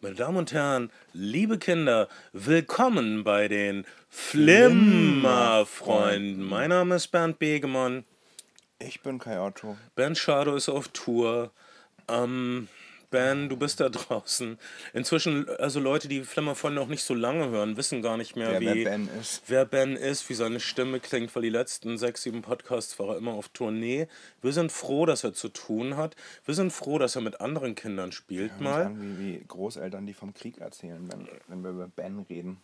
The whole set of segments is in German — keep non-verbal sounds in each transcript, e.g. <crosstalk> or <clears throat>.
Meine Damen und Herren, liebe Kinder, willkommen bei den Flimmerfreunden. Mein Name ist Bernd Begemann. Ich bin Kai Otto. Bernd Schado ist auf Tour. Ähm, Ben, du bist da <laughs> draußen. Inzwischen, also Leute, die Flimmerfreunde noch nicht so lange hören, wissen gar nicht mehr, Wer, wie, wer Ben ist. wer Ben ist, wie seine Stimme klingt, weil die letzten sechs, sieben Podcasts war er immer auf Tournee. Wir sind froh, dass er zu tun hat. Wir sind froh, dass er mit anderen Kindern spielt sich mal. An, wie, wie Großeltern, die vom Krieg erzählen, wenn, wenn wir über Ben reden.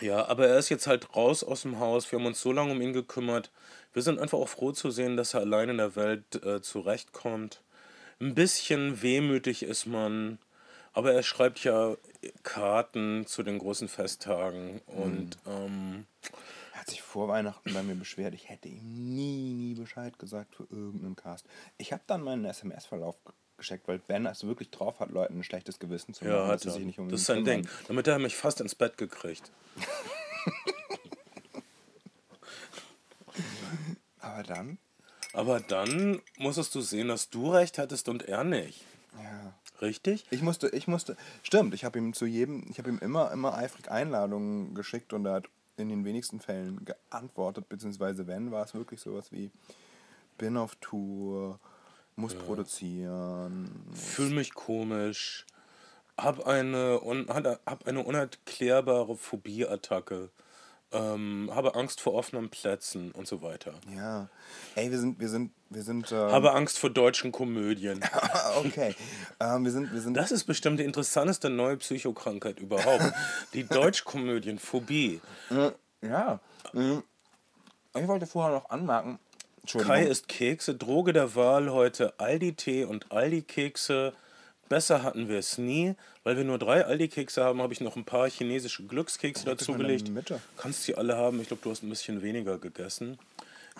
Ja, aber er ist jetzt halt raus aus dem Haus. Wir haben uns so lange um ihn gekümmert. Wir sind einfach auch froh zu sehen, dass er allein in der Welt äh, zurechtkommt. Ein bisschen wehmütig ist man, aber er schreibt ja Karten zu den großen Festtagen und ähm, Er hat sich vor Weihnachten bei mir beschwert, ich hätte ihm nie, nie Bescheid gesagt für irgendeinen Cast. Ich habe dann meinen SMS-Verlauf gescheckt, weil Ben es wirklich drauf hat, Leuten ein schlechtes Gewissen zu machen, ja, hat er. sich nicht um das ist sein. Ding. Damit hat er mich fast ins Bett gekriegt. <laughs> <laughs> Aber dann, Aber dann musstest du sehen, dass du recht hattest und er nicht. ja. Richtig? Ich musste, ich musste, stimmt, ich habe ihm zu jedem, ich habe ihm immer, immer eifrig Einladungen geschickt und er hat in den wenigsten Fällen geantwortet, beziehungsweise wenn, war es wirklich sowas wie, bin auf Tour, muss produzieren. Fühl mich komisch. Hab eine, un, hab eine unerklärbare Phobieattacke. Ähm, habe Angst vor offenen Plätzen und so weiter. Ja, ey, wir sind, wir sind, wir sind, äh, Habe Angst vor deutschen Komödien. <laughs> okay, ähm, wir sind, wir sind, Das ist bestimmt die interessanteste neue Psychokrankheit überhaupt. Die <laughs> Deutschkomödien, Phobie. ja, mhm. ich wollte vorher noch anmerken, Kai isst Kekse, Droge der Wahl heute Aldi-Tee und Aldi-Kekse. Besser hatten wir es nie. Weil wir nur drei Aldi-Kekse haben, habe ich noch ein paar chinesische Glückskekse dazugelegt. Kannst die alle haben. Ich glaube, du hast ein bisschen weniger gegessen.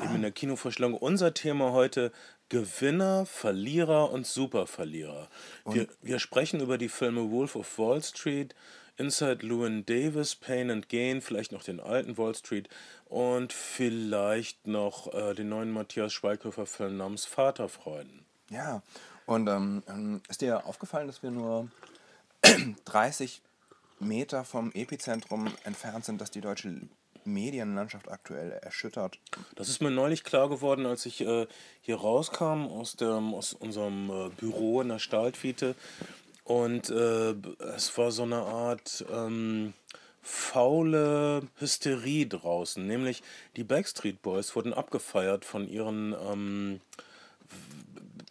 Eben in der Kinovorstellung. Unser Thema heute: Gewinner, Verlierer und Superverlierer. Wir, wir sprechen über die Filme Wolf of Wall Street, Inside Llewyn Davis, Pain and Gain, vielleicht noch den alten Wall Street und vielleicht noch äh, den neuen Matthias Schweighöfer-Film namens Vaterfreuden. Ja, und ähm, ähm, ist dir aufgefallen, dass wir nur <clears throat> 30 Meter vom Epizentrum entfernt sind, dass die deutsche Medienlandschaft aktuell erschüttert? Das ist mir neulich klar geworden, als ich äh, hier rauskam aus, dem, aus unserem äh, Büro in der Stahltwiete. Und äh, es war so eine Art ähm, faule Hysterie draußen. Nämlich die Backstreet Boys wurden abgefeiert von ihren ähm,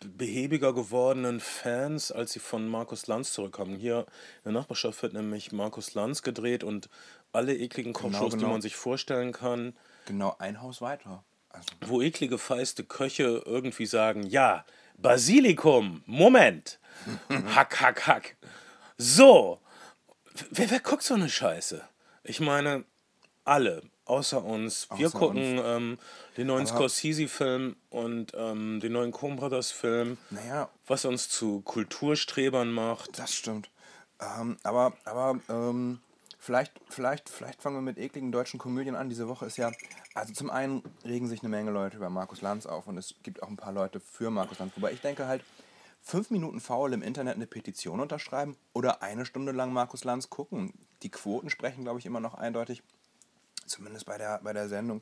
behäbiger gewordenen Fans, als sie von Markus Lanz zurückkamen. Hier in der Nachbarschaft wird nämlich Markus Lanz gedreht und alle ekligen Kochshows, die genau. man sich vorstellen kann Genau ein Haus weiter. Also, wo eklige feiste Köche irgendwie sagen, ja, Basilikum, Moment, <laughs> hack, hack, hack. So, wer, wer guckt so eine Scheiße? Ich meine, alle, außer uns. Wir Außer gucken ähm, den neuen Scorsese-Film und ähm, den neuen Coen Brothers-Film, naja, was uns zu Kulturstrebern macht. das stimmt. Ähm, aber aber ähm, vielleicht, vielleicht, vielleicht fangen wir mit ekligen deutschen Komödien an. Diese Woche ist ja, also zum einen regen sich eine Menge Leute über Markus Lanz auf und es gibt auch ein paar Leute für Markus Lanz. Wobei ich denke halt, fünf Minuten faul im Internet eine Petition unterschreiben oder eine Stunde lang Markus Lanz gucken. Die Quoten sprechen, glaube ich, immer noch eindeutig, zumindest bei der, bei der Sendung,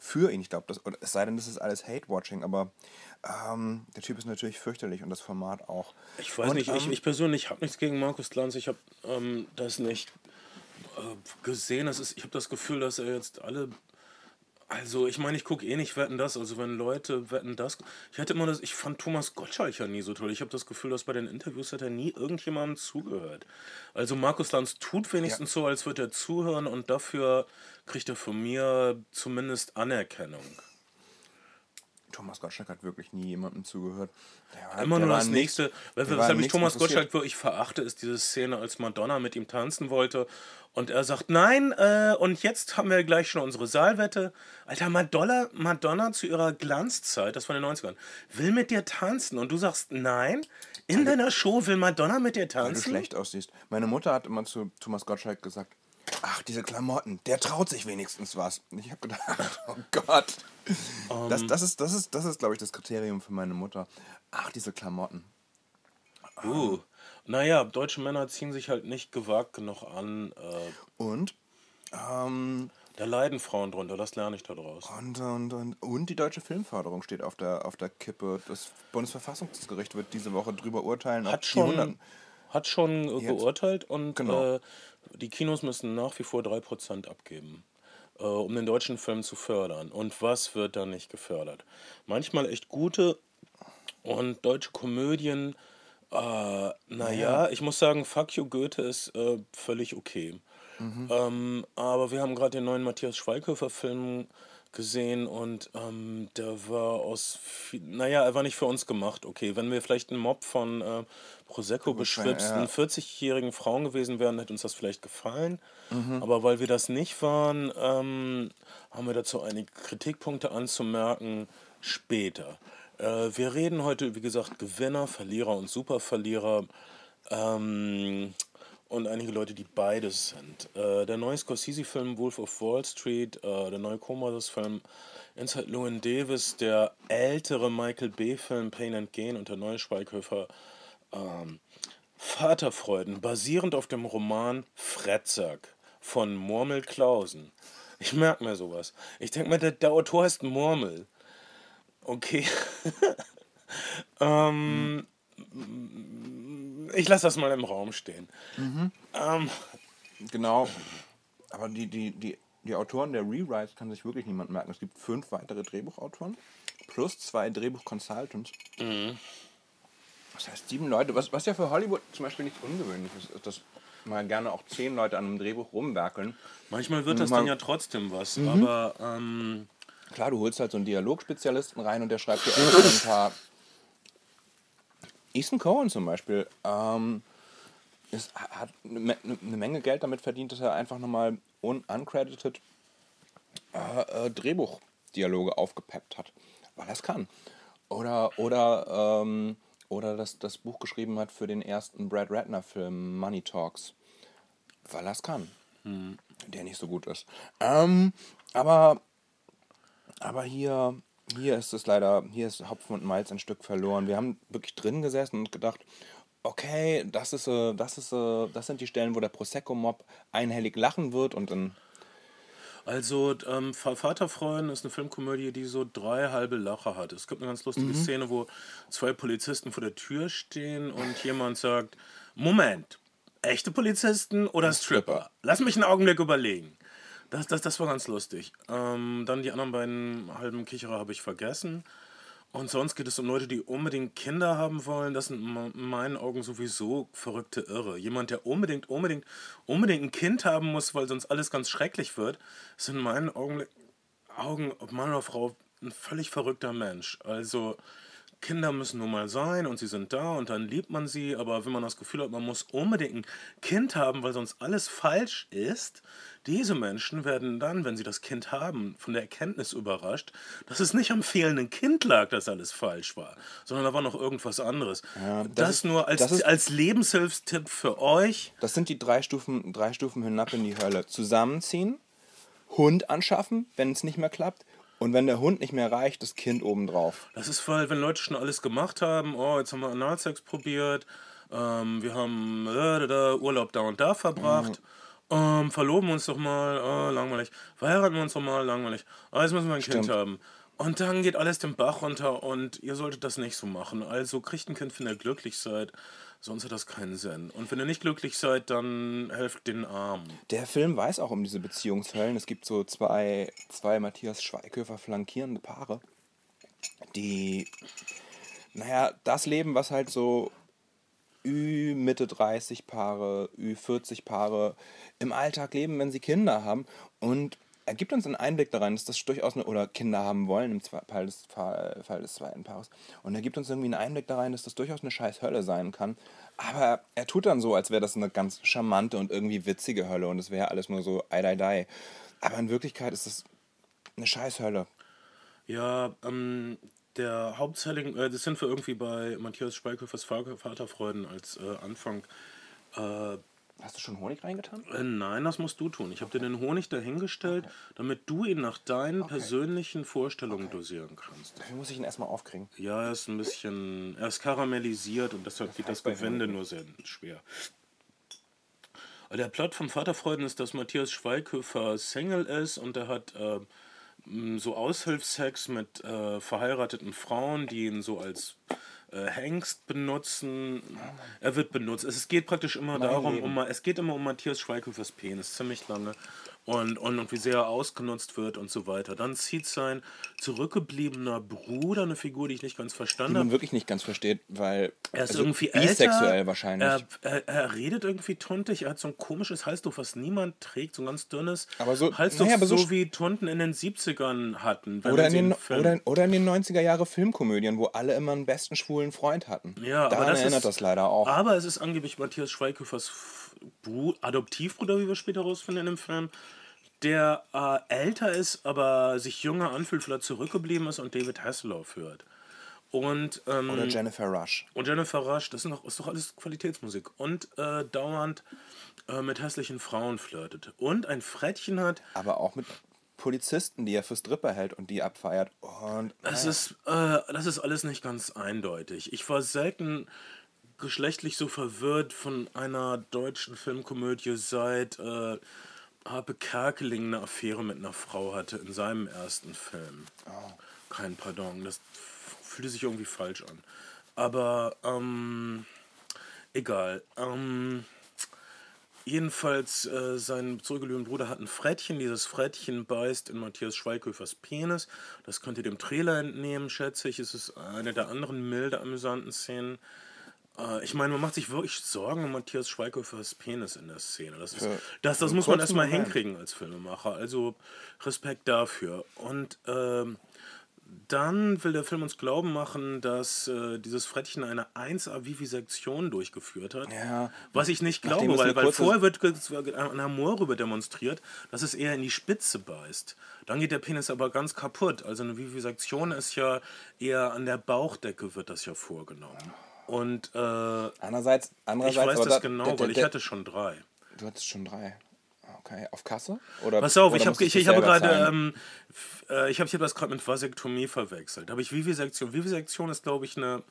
für ihn. Ich glaube, das, es sei denn, das ist alles Hate-Watching, aber ähm, der Typ ist natürlich fürchterlich und das Format auch. Ich weiß und, nicht, ich, ähm, ich persönlich habe nichts gegen Markus Lanz. Ich habe ähm, das nicht äh, gesehen. Das ist, ich habe das Gefühl, dass er jetzt alle. Also, ich meine, ich gucke eh nicht Wetten das. Also, wenn Leute Wetten das. Ich hatte immer das. Ich fand Thomas Gottschalk ja nie so toll. Ich habe das Gefühl, dass bei den Interviews hat er nie irgendjemandem zugehört. Also, Markus Lanz tut wenigstens so, als würde er zuhören und dafür kriegt er von mir zumindest Anerkennung. Thomas Gottschalk hat wirklich nie jemandem zugehört. Der war- Immer nur das nicht- nächste. der war Weshalb ich nichts Thomas. Gottschalk wirklich verachte, ist diese Szene, als Madonna mit ihm tanzen wollte. Und er sagt, nein, äh, und jetzt haben wir gleich schon unsere Saalwette. Alter, Madonna, Madonna zu ihrer Glanzzeit, das war in den 90ern, will mit dir tanzen. Und du sagst, nein, in deiner Show will Madonna mit dir Weil du tanzen. schlecht aussiehst. Meine Mutter hat immer zu Thomas Gottschalk gesagt, ach, diese Klamotten, der traut sich wenigstens was. Ich habe gedacht, <laughs> oh Gott. Ähm. das, das ist, das ist, das ist glaube ich, das Kriterium für meine Mutter. Ach, diese Klamotten. Uh. Naja, deutsche Männer ziehen sich halt nicht gewagt genug an. Äh, Und, ähm, da leiden Frauen drunter, das lerne ich da draus. und, und, und, und die deutsche Filmförderung steht auf der, auf der Kippe. Das Bundesverfassungsgericht wird diese Woche drüber urteilen, Hat schon, 100 hat schon äh, Jetzt. geurteilt und Genau. äh, die Kinos müssen nach wie vor 3% abgeben, äh, um den deutschen Film zu fördern. Und was wird da nicht gefördert? Manchmal echt gute und deutsche Komödien. Äh, naja, ich muss sagen, Fuck You Goethe ist äh, völlig okay. Ähm, aber wir haben gerade den neuen Matthias Schweighöfer-Film gesehen und ähm, der war aus, vi- naja, er war nicht für uns gemacht. Okay, wenn wir vielleicht ein Mob von äh, Prosecco beschwipsten ja. 40-jährigen Frauen gewesen wären, hätte uns das vielleicht gefallen. Aber weil wir das nicht waren, ähm, haben wir dazu einige Kritikpunkte anzumerken später. Äh, wir reden heute, wie gesagt, Gewinner, Verlierer und Superverlierer. Ähm, und einige Leute, die beides sind. Äh, der neue Scorsese-Film Wolf of Wall Street, äh, der neue Comoros-Film Inside Llewyn Davis, der ältere Michael B-Film Pain and Gain und der neue Schweighöfer ähm, Vaterfreuden, basierend auf dem Roman Fretzack von Murmel Clausen. Ich merke mir sowas. Ich denke mir, der, der Autor heißt Murmel. Okay. <laughs> ähm, ich lasse das mal im Raum stehen. Ähm, Genau. Aber die, die, die, die Autoren der Rewrites kann sich wirklich niemand merken. Es gibt fünf weitere Drehbuchautoren plus zwei Drehbuch-Consultants. Das heißt sieben Leute, was, was ja für Hollywood zum Beispiel nichts Ungewöhnliches ist, dass mal gerne auch zehn Leute an einem Drehbuch rumwerkeln. manchmal wird das Man- dann ja trotzdem was, aber ähm, Klar, du holst halt so einen Dialogspezialisten rein und der schreibt dir <laughs> ein paar. Ethan Cohen zum Beispiel ähm, ist, hat eine Me- eine Menge Geld damit verdient, dass er einfach nochmal un uncredited äh, äh, Drehbuchdialoge aufgepeppt hat, weil er es kann. Oder, oder, ähm, oder das, das Buch geschrieben hat für den ersten Brad Ratner-Film Money Talks, weil er es kann. Der nicht so gut ist. Ähm, aber aber hier, hier ist es leider, hier ist Hopfen und Malz ein Stück verloren. Wir haben wirklich drin gesessen und gedacht, okay, das ist, äh, das ist, äh, das sind die Stellen, wo der Prosecco-Mob einhellig lachen wird und dann. Also, ähm, Va- Vaterfreuden ist eine Filmkomödie, die so drei halbe Lacher hat. Es gibt eine ganz lustige Szene, wo zwei Polizisten vor der Tür stehen und jemand sagt: Moment, echte Polizisten oder Stripper? Lass mich einen Augenblick überlegen. Das, das, das war ganz lustig. Ähm, dann die anderen beiden halben Kicherer habe ich vergessen. Und sonst geht es um Leute, die unbedingt Kinder haben wollen. Das sind in meinen Augen sowieso verrückte Irre. Jemand, der unbedingt, unbedingt, unbedingt ein Kind haben muss, weil sonst alles ganz schrecklich wird, ist in meinen Augen, Augen ob Mann oder Frau, ein völlig verrückter Mensch. Also Kinder müssen nun mal sein und sie sind da und dann liebt man sie, aber wenn man das Gefühl hat, man muss unbedingt ein Kind haben, weil sonst alles falsch ist, diese Menschen werden dann, wenn sie das Kind haben, von der Erkenntnis überrascht, dass es nicht am fehlenden Kind lag, dass alles falsch war, sondern da war noch irgendwas anderes. das das ist- nur als, das ist- als Lebenshilfstipp für euch. Das sind die drei Stufen, drei Stufen hinab in die Hölle. Zusammenziehen, Hund anschaffen, wenn es nicht mehr klappt. Und wenn der Hund nicht mehr reicht, das Kind obendrauf. Das ist, weil, wenn Leute schon alles gemacht haben, oh, jetzt haben wir Analsex probiert, ähm, wir haben äh, da, da, Urlaub da und da verbracht, ähm, verloben uns doch mal, oh, langweilig, verheiraten wir uns doch mal, langweilig, ah, jetzt müssen wir ein Kind Stimmt. haben. Und dann geht alles den Bach runter und ihr solltet das nicht so machen. Also kriegt ein Kind, wenn ihr glücklich seid, sonst hat das keinen Sinn. Und wenn ihr nicht glücklich seid, dann helft den Armen. Der Film weiß auch um diese Beziehungshöllen. Es gibt so zwei, zwei Matthias Schweighöfer flankierende Paare, die, naja, das Leben, was halt so Ü Mitte 30 Paare, Ü 40 Paare im Alltag leben, wenn sie Kinder haben. Und gibt uns einen Einblick daran, dass das durchaus eine, oder Kinder haben wollen im Fall des, Fall, des zweiten Paares. Und er gibt uns irgendwie einen Einblick daran, dass das durchaus eine scheiß Hölle sein kann. Aber er tut dann so, als wäre das eine ganz charmante und irgendwie witzige Hölle und es wäre alles nur so ei, ei, ei. Aber in Wirklichkeit ist das eine scheiß Hölle. Ja, ähm, der Hauptselling, äh, das sind wir irgendwie bei Matthias Schweighöfers Vater- Vaterfreuden als äh, Anfang. Äh, Hast du schon Honig reingetan? Äh, nein, das musst du tun. Ich habe dir den Honig dahingestellt, damit du ihn nach deinen persönlichen Vorstellungen dosieren kannst. Dafür muss ich ihn erstmal aufkriegen. Ja, er ist ein bisschen. Er ist karamellisiert und deshalb geht das Gewinde nur sehr schwer. Der Plot vom Vaterfreuden ist, dass Matthias Schweighöfer Single ist und er hat äh, so Aushilfsex mit äh, verheirateten Frauen, die ihn so als äh, Hengst benutzen. Er wird benutzt. Es geht praktisch immer darum, Leben. um, es geht immer um Matthias Schweighöfers Penis, ziemlich lange. Und, und, und wie sehr er ausgenutzt wird und so weiter. Dann zieht sein zurückgebliebener Bruder, eine Figur, die ich nicht ganz Die verstanden man habe, wirklich nicht ganz versteht, weil. er ist also irgendwie bisexuell älter. wahrscheinlich. Er, er, er redet irgendwie tuntig. Er hat so ein komisches Halstuch, was niemand trägt, so ein ganz dünnes Aber so- Halstuch, naja, aber so so, wie Tunten in den 70ern hatten. oder, man in den, oder, oder in den 90er Jahre Filmkomödien, wo alle immer einen besten schwulen Freund hatten. ja, Daran aber das erinnert ist, das leider auch. Aber es ist angeblich Matthias Schweighöfers Adoptivbruder, wie wir später rausfinden im Film, der äh, älter ist, aber sich jünger anfühlt, er zurückgeblieben ist und David Hasselhoff hört. Und, ähm, oder Jennifer Rush. Und Jennifer Rush, das ist, noch, ist doch alles Qualitätsmusik. Und äh, dauernd äh, mit hässlichen Frauen flirtet. Und ein Frettchen hat. Aber auch mit Polizisten, die er für Stripper hält und die abfeiert. Und Das ist, äh, das ist alles nicht ganz eindeutig. Ich war selten geschlechtlich so verwirrt von einer deutschen Filmkomödie seit äh, Harpe Kerkeling eine Affäre mit einer Frau hatte in seinem ersten Film. Kein Pardon, das fühlte sich irgendwie falsch an. Aber ähm, egal. Ähm, Jedenfalls, äh, sein zurückgebliebenen Bruder hat ein Frettchen. Dieses Frettchen beißt in Matthias Schweighöfers Penis. Das könnt ihr dem Trailer entnehmen, schätze ich. Es ist eine der anderen milde amüsanten Szenen. Äh, ich meine, man macht sich wirklich Sorgen um Matthias Schweighöfers Penis in der Szene. Das, ist, Für- das, das muss man erstmal hinkriegen als Filmemacher. Also Respekt dafür. Und ähm, dann will der Film uns glauben machen, dass äh, dieses Frettchen eine 1A Vivisektion durchgeführt hat. Ja. Was ich nicht Nachdem glaube, weil, weil vorher wird ge- an Humor rüber demonstriert, dass es eher in die Spitze beißt. Dann geht der Penis aber ganz kaputt. Also eine Vivisektion ist ja eher an der Bauchdecke wird das ja vorgenommen. Und äh, Andererseits, andererseits ich weiß das da- genau, der- weil ich der- hatte schon drei. Du hattest schon drei. Okay, auf Kasse? Oder, Pass auf, oder ich habe musstest ich, ich habe gerade ähm, äh, ich habe ich hab das gerade mit Vasektomie verwechselt. Da habe ich Vivisektion. Vivisektion ist glaube ich eine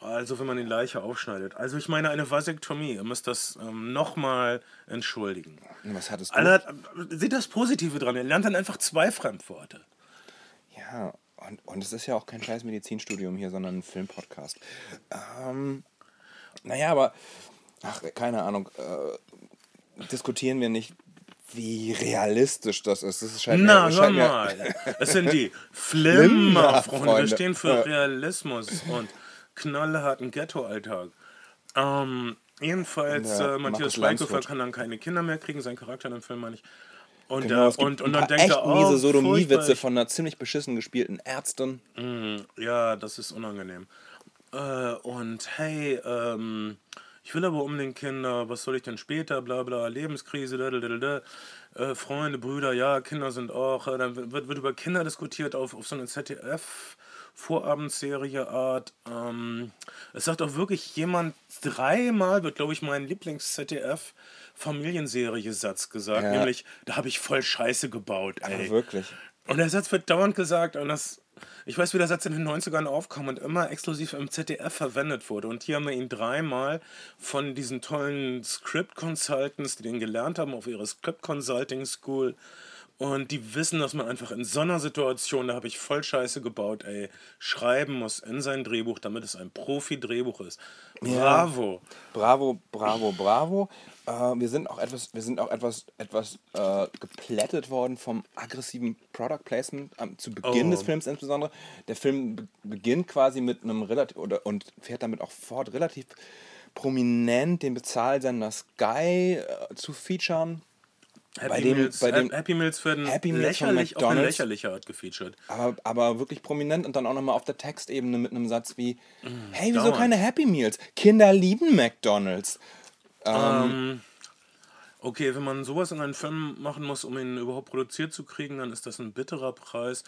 also wenn man die Leiche aufschneidet. Also ich meine eine Vasektomie. Ihr müsst das ähm, nochmal entschuldigen. Was hattest du? Alter, seht das Positive dran. Ihr lernt dann einfach zwei Fremdworte. Ja, und, und es ist ja auch kein scheiß Medizinstudium hier, sondern ein Filmpodcast. Ähm, naja, aber, ach, keine Ahnung, äh, diskutieren wir nicht, wie realistisch das ist. Das scheint Na, mir, hör scheint mir, mal. Das sind die <laughs> Flimmer, Freunde. Wir stehen für. Realismus und knallharten Ghetto-Alltag. Ähm, jedenfalls, Ja, äh, Matthias Schweighöfer Landshut. kann dann keine Kinder mehr kriegen, sein Charakter in dem Film meine ich. Und, Genau, äh, es gibt und, und dann denkt echt er, oh, miese Sodomie-Witze von einer ziemlich beschissen gespielten Ärztin. Ja, das ist unangenehm. Äh, und hey, ähm, ich will aber unbedingt Kinder, was soll ich denn später, bla bla, Lebenskrise, da, da, da, da. Äh, Freunde, Brüder, ja, Kinder sind auch, äh, dann wird, wird über Kinder diskutiert auf, auf so eine ZDF. Vorabendserie Art. Ähm, es sagt auch wirklich jemand, dreimal wird, glaube ich, mein Lieblings-ZDF Familienserie-Satz gesagt, Ja. nämlich, da habe ich voll Scheiße gebaut, ey. Aber wirklich. Und der Satz wird dauernd gesagt und das. Ich weiß, wie der Satz in den 90ern aufkam und immer exklusiv im ZDF verwendet wurde. Und hier haben wir ihn dreimal von diesen tollen Script-Consultants, die den gelernt haben auf ihrer Script-Consulting-School. Und die wissen, dass man einfach in so einer Situation, da habe ich voll Scheiße gebaut, ey, schreiben muss in sein Drehbuch, damit es ein Profi-Drehbuch ist. Bravo. Bravo, bravo, bravo. Äh, wir sind auch etwas, wir sind auch etwas, etwas äh, geplättet worden vom aggressiven Product Placement am, zu Beginn Oh. des Films insbesondere. Der Film be beginnt quasi mit einem relativ oder und fährt damit auch fort, relativ prominent den Bezahlsender Sky äh, zu featuren. Happy, Bei dem- Meals, bei dem- Happy Meals werden Happy Meals lächerlich, auf eine lächerliche Art gefeatured. Aber, aber wirklich prominent und dann auch nochmal auf der Textebene mit einem Satz wie: Hey, wieso dauernd. keine Happy Meals? Kinder lieben McDonalds. Okay, wenn man sowas in einen Film machen muss, um ihn überhaupt produziert zu kriegen, dann ist das ein bitterer Preis.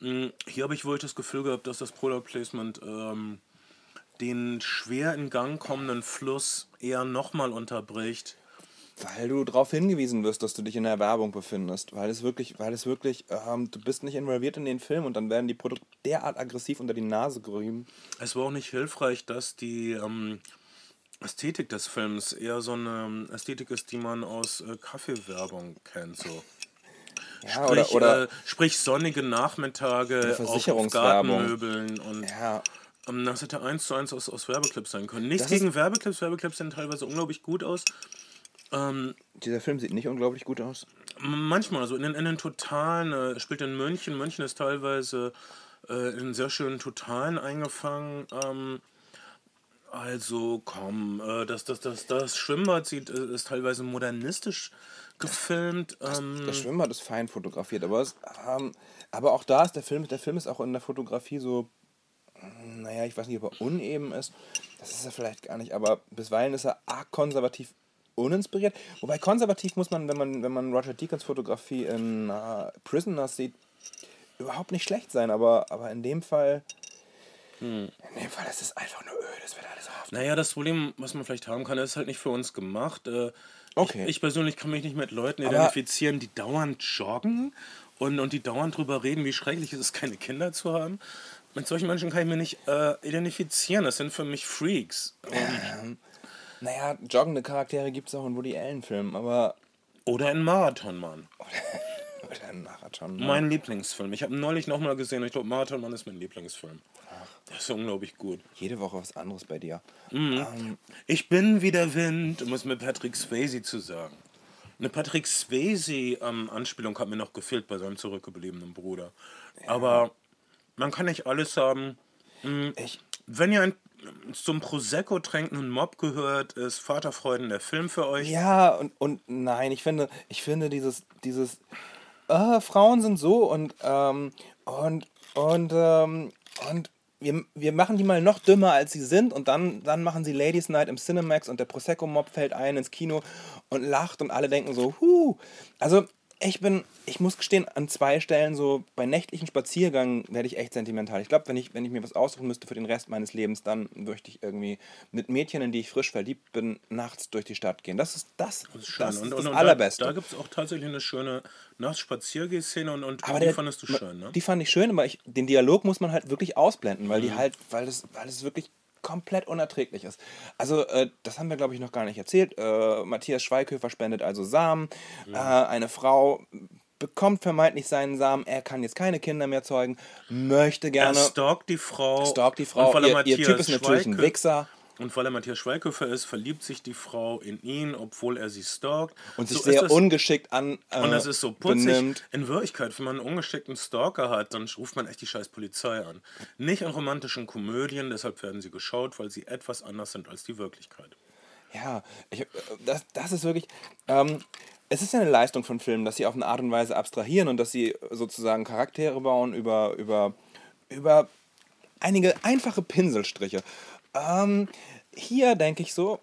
Mm, Hier habe ich wohl das Gefühl gehabt, dass das Product Placement ähm, den schwer in Gang kommenden Fluss eher nochmal unterbricht. Weil du darauf hingewiesen wirst, dass du dich in der Werbung befindest. Weil es wirklich, weil es wirklich, ähm, du bist nicht involviert in den Film und dann werden die Produkte derart aggressiv unter die Nase gerieben. Es war auch nicht hilfreich, dass die ähm, Ästhetik des Films eher so eine ähm, Ästhetik ist, die man aus äh, Kaffeewerbung kennt. So. Ja, Sprich, oder, oder äh, sprich sonnige Nachmittage auf. Gartenmöbeln und ja, ähm, das hätte eins zu eins aus, aus Werbeclips sein können. Nichts gegen Werbeclips, Werbeclips sehen teilweise unglaublich gut aus. Ähm, dieser Film sieht nicht unglaublich gut aus. Manchmal, also in den, in den Totalen, äh, spielt in München. München ist teilweise äh, in sehr schönen Totalen eingefangen. Ähm, also komm, äh, das, das, das, das Schwimmbad sieht, äh, ist teilweise modernistisch gefilmt. Ähm, Das Schwimmbad ist fein fotografiert, aber, es, ähm, aber auch da ist der Film, der Film ist auch in der Fotografie so, naja, ich weiß nicht, ob er uneben ist. Das ist er vielleicht gar nicht, aber bisweilen ist er arg konservativ uninspiriert. Wobei konservativ muss man, wenn man, wenn man Roger Deakins Fotografie in äh, Prisoners sieht, überhaupt nicht schlecht sein, aber, aber in dem Fall. Hm. In dem Fall ist es einfach nur öde, es wird alles auf. Naja, das Problem, was man vielleicht haben kann, ist halt nicht für uns gemacht. Äh, Okay. Ich, ich persönlich kann mich nicht mit Leuten Aber- identifizieren, die dauernd joggen und, und die dauernd drüber reden, wie schrecklich es ist, keine Kinder zu haben. Mit solchen Menschen kann ich mich nicht äh, identifizieren. Das sind für mich Freaks. Ähm, Naja, joggende Charaktere gibt es auch in Woody Allen-Filmen, aber. Oder in Marathonmann. <laughs> Oder ein Marathon. Mein Lieblingsfilm. Ich habe neulich nochmal gesehen. Ich glaube, Marathonmann ist mein Lieblingsfilm. Das ist unglaublich gut. Jede Woche was anderes bei dir. Ich bin wie der Wind, um es mit Patrick Swayze zu sagen. Eine Patrick Swayze-Anspielung hat mir noch gefehlt bei seinem zurückgebliebenen Bruder. Aber man kann nicht alles haben. Ich, Wenn ihr ein, zum Prosecco tränkenden Mob gehört, ist Vaterfreuden der Film für euch. ja, und, und nein, ich finde, ich finde dieses, dieses, äh, Frauen sind so und, ähm, und, und, ähm, und wir, wir machen die mal noch dümmer, als sie sind und dann, dann machen sie Ladies Night im Cinemax und der Prosecco-Mob fällt ein ins Kino und lacht und alle denken so, huh. Also, ich bin, ich muss gestehen, an zwei Stellen so bei nächtlichen Spaziergängen werde ich echt sentimental. Ich glaube, wenn ich, wenn ich mir was aussuchen müsste für den Rest meines Lebens, dann möchte ich irgendwie mit Mädchen, in die ich frisch verliebt bin, nachts durch die Stadt gehen. Das ist das, Das ist das, ist und, das und, und Allerbeste. Da, da gibt es auch tatsächlich eine schöne Nachtspaziergehszene und, und aber die der- fandest du schön, ne? Die fand ich schön, aber ich, den Dialog muss man halt wirklich ausblenden, weil die Mhm. halt, weil es, weil es wirklich komplett unerträglich ist. Also, äh, das haben wir, glaube ich, noch gar nicht erzählt. Äh, Matthias Schweighöfer spendet also Samen. Äh, eine Frau bekommt vermeintlich seinen Samen, er kann jetzt keine Kinder mehr zeugen, möchte Er gerne, stalkt die Frau. stalkt die Frau. Er Ihr, ihr Matthias Typ ist natürlich ein Wichser Und weil er Matthias Schweighöfer ist, verliebt sich die Frau in ihn, obwohl er sie stalkt. und sich So sehr das- ungeschickt an äh, Und das ist so putzig. benimmt. In Wirklichkeit, wenn man einen ungeschickten Stalker hat, dann ruft man echt die scheiß Polizei an. Nicht in romantischen Komödien, deshalb werden sie geschaut, weil sie etwas anders sind als die Wirklichkeit. Ja, ich, äh, das, das ist wirklich. Ähm, es ist ja eine Leistung von Filmen, dass sie auf eine Art und Weise abstrahieren und dass sie sozusagen Charaktere bauen über, über, über einige einfache Pinselstriche. Ähm, hier denke ich so,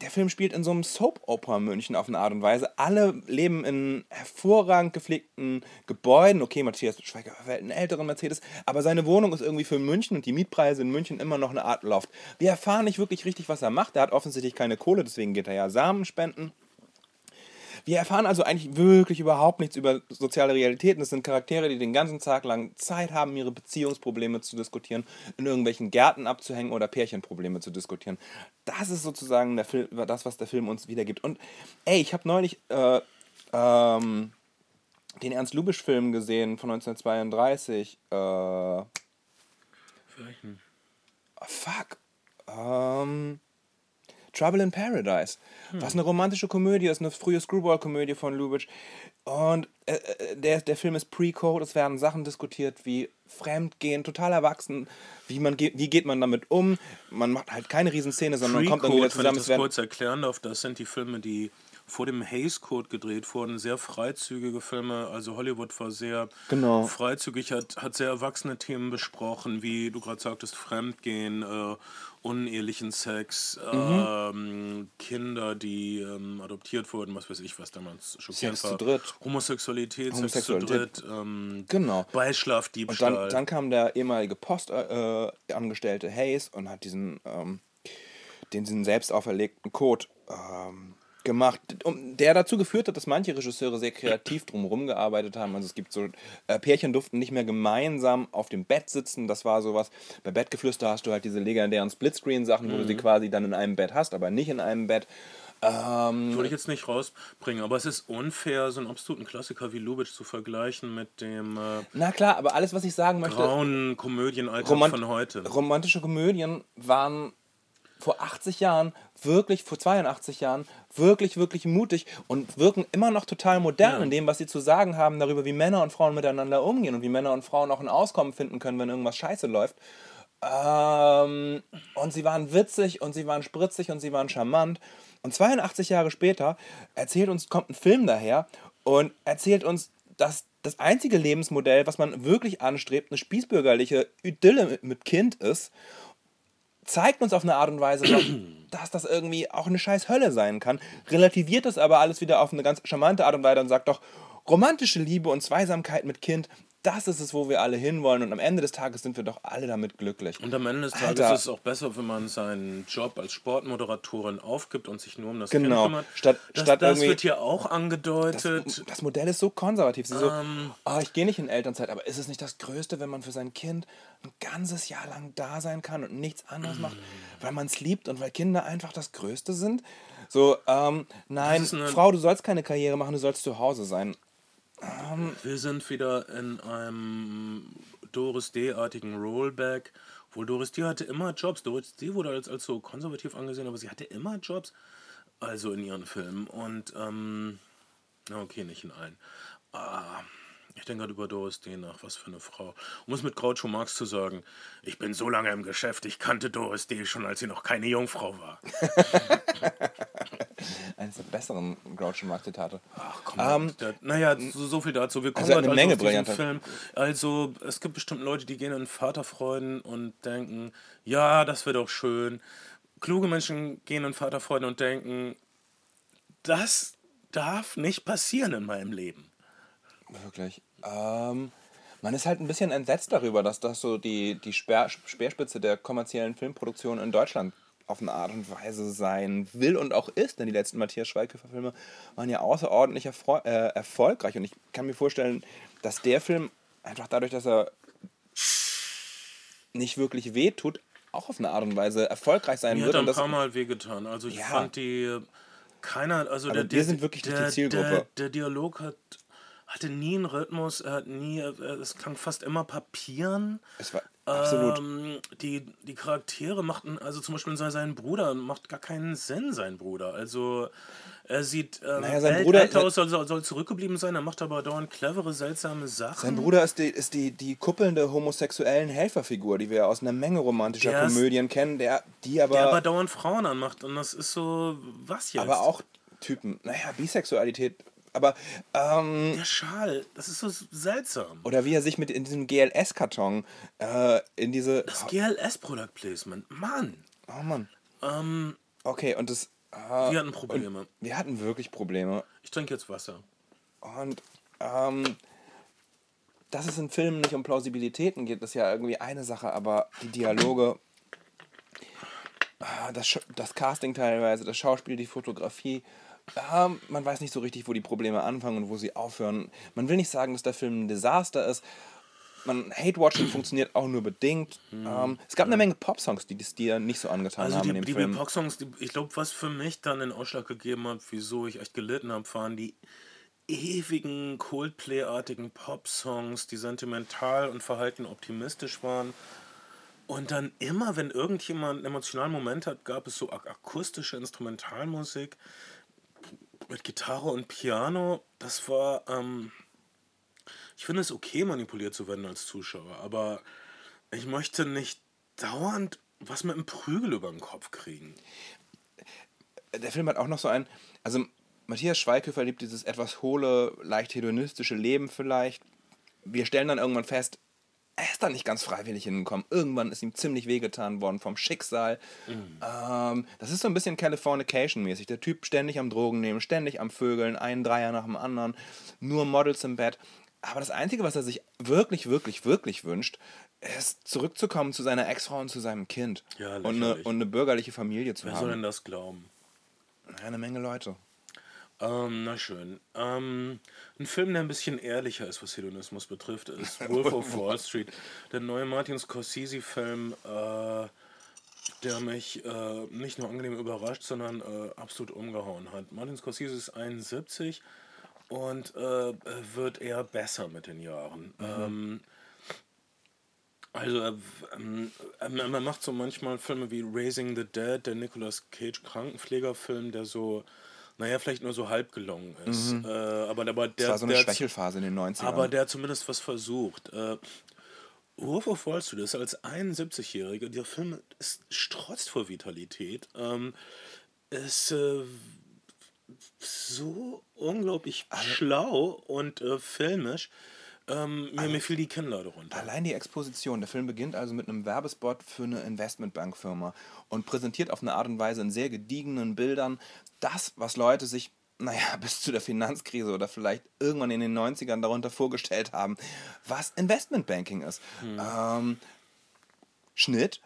der Film spielt in so einem Soap-Opera München auf eine Art und Weise. Alle leben in hervorragend gepflegten Gebäuden. Okay, Matthias Schweiger fährt einen älteren Mercedes, aber seine Wohnung ist irgendwie für München und die Mietpreise in München immer noch eine Art Loft. Wir erfahren nicht wirklich richtig, was er macht. Er hat offensichtlich keine Kohle, deswegen geht er ja Samen spenden. Wir erfahren also eigentlich wirklich überhaupt nichts über soziale Realitäten. Es sind Charaktere, die den ganzen Tag lang Zeit haben, ihre Beziehungsprobleme zu diskutieren, in irgendwelchen Gärten abzuhängen oder Pärchenprobleme zu diskutieren. Das ist sozusagen der Film, das, was der Film uns wiedergibt. Und ey, ich habe neulich äh, ähm, den Ernst Lubitsch-Film gesehen von 1932. Äh, oh, fuck. Ähm, Trouble in Paradise. Was eine romantische Komödie ist, eine frühe Screwball-Komödie von Lubitsch. Und äh, äh, der, der Film ist Pre-Code, es werden Sachen diskutiert wie Fremdgehen, total erwachsen. Wie, man geht, wie geht man damit um? Man macht halt keine Riesenszene, sondern man kommt dann wieder Pre-Code, wenn zusammen. ich Es das kurz erklären darf, das sind die Filme, die vor dem Hays Code gedreht wurden, sehr freizügige Filme. Also Hollywood war sehr Genau. freizügig, hat, hat sehr erwachsene Themen besprochen, wie du gerade sagtest, Fremdgehen, äh, unehelichen Sex, Mhm. ähm, Kinder, die ähm, adoptiert wurden, was weiß ich, was damals schockierend Sex war. zu dritt. Homosexualität, Sex zu Homosexualität. dritt, ähm, Genau. Beischlaf, Und Diebstahl. dann, dann kam der ehemalige Postangestellte äh, Angestellte Hayes und hat diesen, ähm, den, diesen selbst auferlegten Code ähm, gemacht, der dazu geführt hat, dass manche Regisseure sehr kreativ drumherum gearbeitet haben. Also es gibt so, äh, Pärchen durften nicht mehr gemeinsam auf dem Bett sitzen, das war sowas. Bei Bettgeflüster hast du halt diese legendären Splitscreen-Sachen, wo du sie quasi dann in einem Bett hast, aber nicht in einem Bett. Ähm, Würde ich jetzt nicht rausbringen, aber es ist unfair, so einen absoluten Klassiker wie Lubitsch zu vergleichen mit dem äh, na klar, aber alles, was ich sagen möchte, grauen Romant- von heute. romantische Komödien waren vor 80 Jahren wirklich, vor 82 Jahren wirklich, wirklich mutig und wirken immer noch total modern Ja. in dem, was sie zu sagen haben darüber, wie Männer und Frauen miteinander umgehen und wie Männer und Frauen auch ein Auskommen finden können, wenn irgendwas scheiße läuft. Ähm, und sie waren witzig und sie waren spritzig und sie waren charmant. Und 82 Jahre später erzählt uns, kommt ein Film daher und erzählt uns, dass das einzige Lebensmodell, was man wirklich anstrebt, eine spießbürgerliche Idylle mit- mit Kind ist zeigt uns auf eine Art und Weise, <clears throat> dass das irgendwie auch eine scheiß Hölle sein kann, relativiert das aber alles wieder auf eine ganz charmante Art und Weise und sagt doch, romantische Liebe und Zweisamkeit mit Kind, das ist es, wo wir alle hinwollen und am Ende des Tages sind wir doch alle damit glücklich. Und am Ende des Tages Alter. ist es auch besser, wenn man seinen Job als Sportmoderatorin aufgibt und sich nur um das Genau. Kind kümmert. Statt- das, statt das wird hier auch Das, angedeutet. das Modell ist so konservativ. Sie so, Ähm. oh, ich gehe nicht in Elternzeit, aber ist es nicht das Größte, wenn man für sein Kind ein ganzes Jahr lang da sein kann und nichts anderes macht, weil man es liebt und weil Kinder einfach das Größte sind? So, ähm, nein, Das Frau, du sollst keine Karriere machen, du sollst zu Hause sein. Wir sind wieder in einem Doris D-artigen Rollback. Wohl Doris D hatte immer Jobs. Doris D wurde als, als so konservativ angesehen, aber sie hatte immer Jobs. Also in ihren Filmen. Und, ähm, okay, nicht in allen. Ah, ich denke gerade über Doris D nach. Was für eine Frau. Um es mit Groucho Marx zu sagen, ich bin so lange im Geschäft, ich kannte Doris D schon, als sie noch keine Jungfrau war. <laughs> Eines der besseren Groucho Marx Zitate. Ach komm, da, naja, so, so viel dazu. Wir kommen Also eine halt Menge auf diesen brillanter- Film. Also es gibt bestimmt Leute, die gehen in Vaterfreuden und denken, ja, das wäre doch schön. Kluge Menschen gehen in Vaterfreuden und denken, das darf nicht passieren in meinem Leben. Wirklich. Ähm, man ist halt ein bisschen entsetzt darüber, dass das so die, die Speer, Speerspitze der kommerziellen Filmproduktion in Deutschland auf eine Art und Weise sein will und auch ist. Denn die letzten Matthias Schweighöfer-Filme waren ja außerordentlich erfreu äh, erfolgreich. Und ich kann mir vorstellen, dass der Film einfach dadurch, dass er nicht wirklich wehtut, auch auf eine Art und Weise erfolgreich sein Mir wird. hat er Und ein paar Mal wehgetan. Also ich Ja. fand die keiner, also Aber der, wir der, sind wirklich nicht die der, Zielgruppe. Der, der Dialog hat hatte nie einen Rhythmus, er hat nie, äh, es klang fast immer Papieren. es war absolut. Ähm, die, die Charaktere machten, also zum Beispiel sein, sein Bruder macht gar keinen Sinn, sein Bruder. Also er sieht ähm, Naja, sein Bruder- alt aus, soll, soll, zurückgeblieben sein, er macht aber dauernd clevere, seltsame Sachen. Sein Bruder ist die, ist die, die kuppelnde homosexuellen Helferfigur, die wir aus einer Menge romantischer Der ist- Komödien kennen, der, die aber, der aber aber, dauernd Frauen anmacht und das ist so, was jetzt? auch Typen, naja, Bisexualität, aber, ähm, Der Schal, das ist so seltsam. oder wie er sich mit in diesem GLS-Karton äh, in diese, Das GLS Product Placement, Mann. oh Mann, Ähm, okay, und das, äh, wir hatten Probleme. wir hatten wirklich Probleme Ich trinke jetzt Wasser. und, ähm, dass es in Filmen nicht um Plausibilitäten geht, ist ja irgendwie eine Sache, aber die Dialoge, ah, das, das Casting teilweise, das Schauspiel, die Fotografie, ah, man weiß nicht so richtig, wo die Probleme anfangen und wo sie aufhören. Man will nicht sagen, dass der Film ein Desaster ist. Man, Hate-Watching funktioniert auch nur bedingt. Ähm, es gab eine Menge Pop-Songs, die es dir nicht so angetan Also haben die, in dem die Film. Pop-Songs, die- ich glaube, was für mich dann den Ausschlag gegeben hat, wieso ich echt gelitten habe, waren die ewigen Coldplay-artigen Pop-Songs, die sentimental und verhalten optimistisch waren. Und dann immer, wenn irgendjemand einen emotionalen Moment hat, gab es so ak akustische Instrumentalmusik mit Gitarre und Piano. Das war, ähm, ich finde es okay, manipuliert zu werden als Zuschauer, aber ich möchte nicht dauernd was mit einem Prügel über den Kopf kriegen. der Film hat auch noch so ein, also Matthias Schweighöfer liebt dieses etwas hohle, leicht hedonistische Leben vielleicht. Wir stellen dann irgendwann fest, er ist da nicht ganz freiwillig hingekommen. Irgendwann ist ihm ziemlich wehgetan worden vom Schicksal. Ähm, das ist so ein bisschen Californication-mäßig. Der Typ ständig am Drogen nehmen, ständig am Vögeln, einen Dreier nach dem anderen, nur Models im Bett. Aber das Einzige, was er sich wirklich, wirklich, wirklich wünscht, ist zurückzukommen zu seiner Ex-Frau und zu seinem Kind. Ja, und, eine, und eine bürgerliche Familie zu Wer haben. soll denn das glauben? Ja, eine Menge Leute. Ähm, na schön. Ähm, ein Film, der ein bisschen ehrlicher ist, was Hedonismus betrifft, ist <laughs> Wolf of Wall Street. Der neue Martin Scorsese-Film, äh, der mich äh, nicht nur angenehm überrascht, sondern äh, absolut umgehauen hat. Martin Scorsese ist 71 und äh, wird eher besser mit den Jahren. Mhm. Ähm, also ähm, ähm, man macht so manchmal Filme wie Raising the Dead, der Nicolas Cage Krankenpflegerfilm, der so naja, vielleicht nur so halb gelungen ist. Mhm. Äh, aber, aber der, das war so eine der, Schwächelphase in den 90ern. Aber der zumindest was versucht. Äh, Wolf of Wall Street ist als 71-Jähriger, der Film ist strotzt vor Vitalität. Ähm, ist äh, so unglaublich also, schlau und äh, filmisch. Ähm, mir, mir fiel die Kinnlade runter. Allein die Exposition. Der Film beginnt also mit einem Werbespot für eine Investmentbankfirma und präsentiert auf eine Art und Weise in sehr gediegenen Bildern das, was Leute sich, naja, <laughs> bis zu der Finanzkrise oder vielleicht irgendwann in den 90ern darunter vorgestellt haben, was Investmentbanking ist. Hm. Ähm, Schnitt.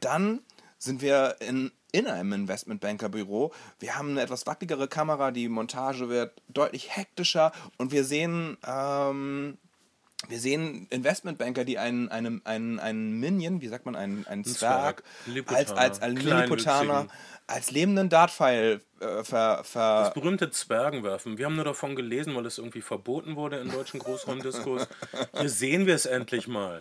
Dann sind wir in, in einem Investmentbankerbüro. Wir haben eine etwas wackeligere Kamera, die Montage wird deutlich hektischer und wir sehen ähm, wir sehen Investmentbanker, die einen, einen, einen, einen Minion, wie sagt man, einen, einen Zwerg, Zwerg als, als, als Lilliputaner, als lebenden Dartpfeil äh, ver, ver Das berühmte Zwergenwerfen. Wir haben nur davon gelesen, weil es irgendwie verboten wurde in deutschen Großraumdiskurs. Hier sehen wir es endlich mal.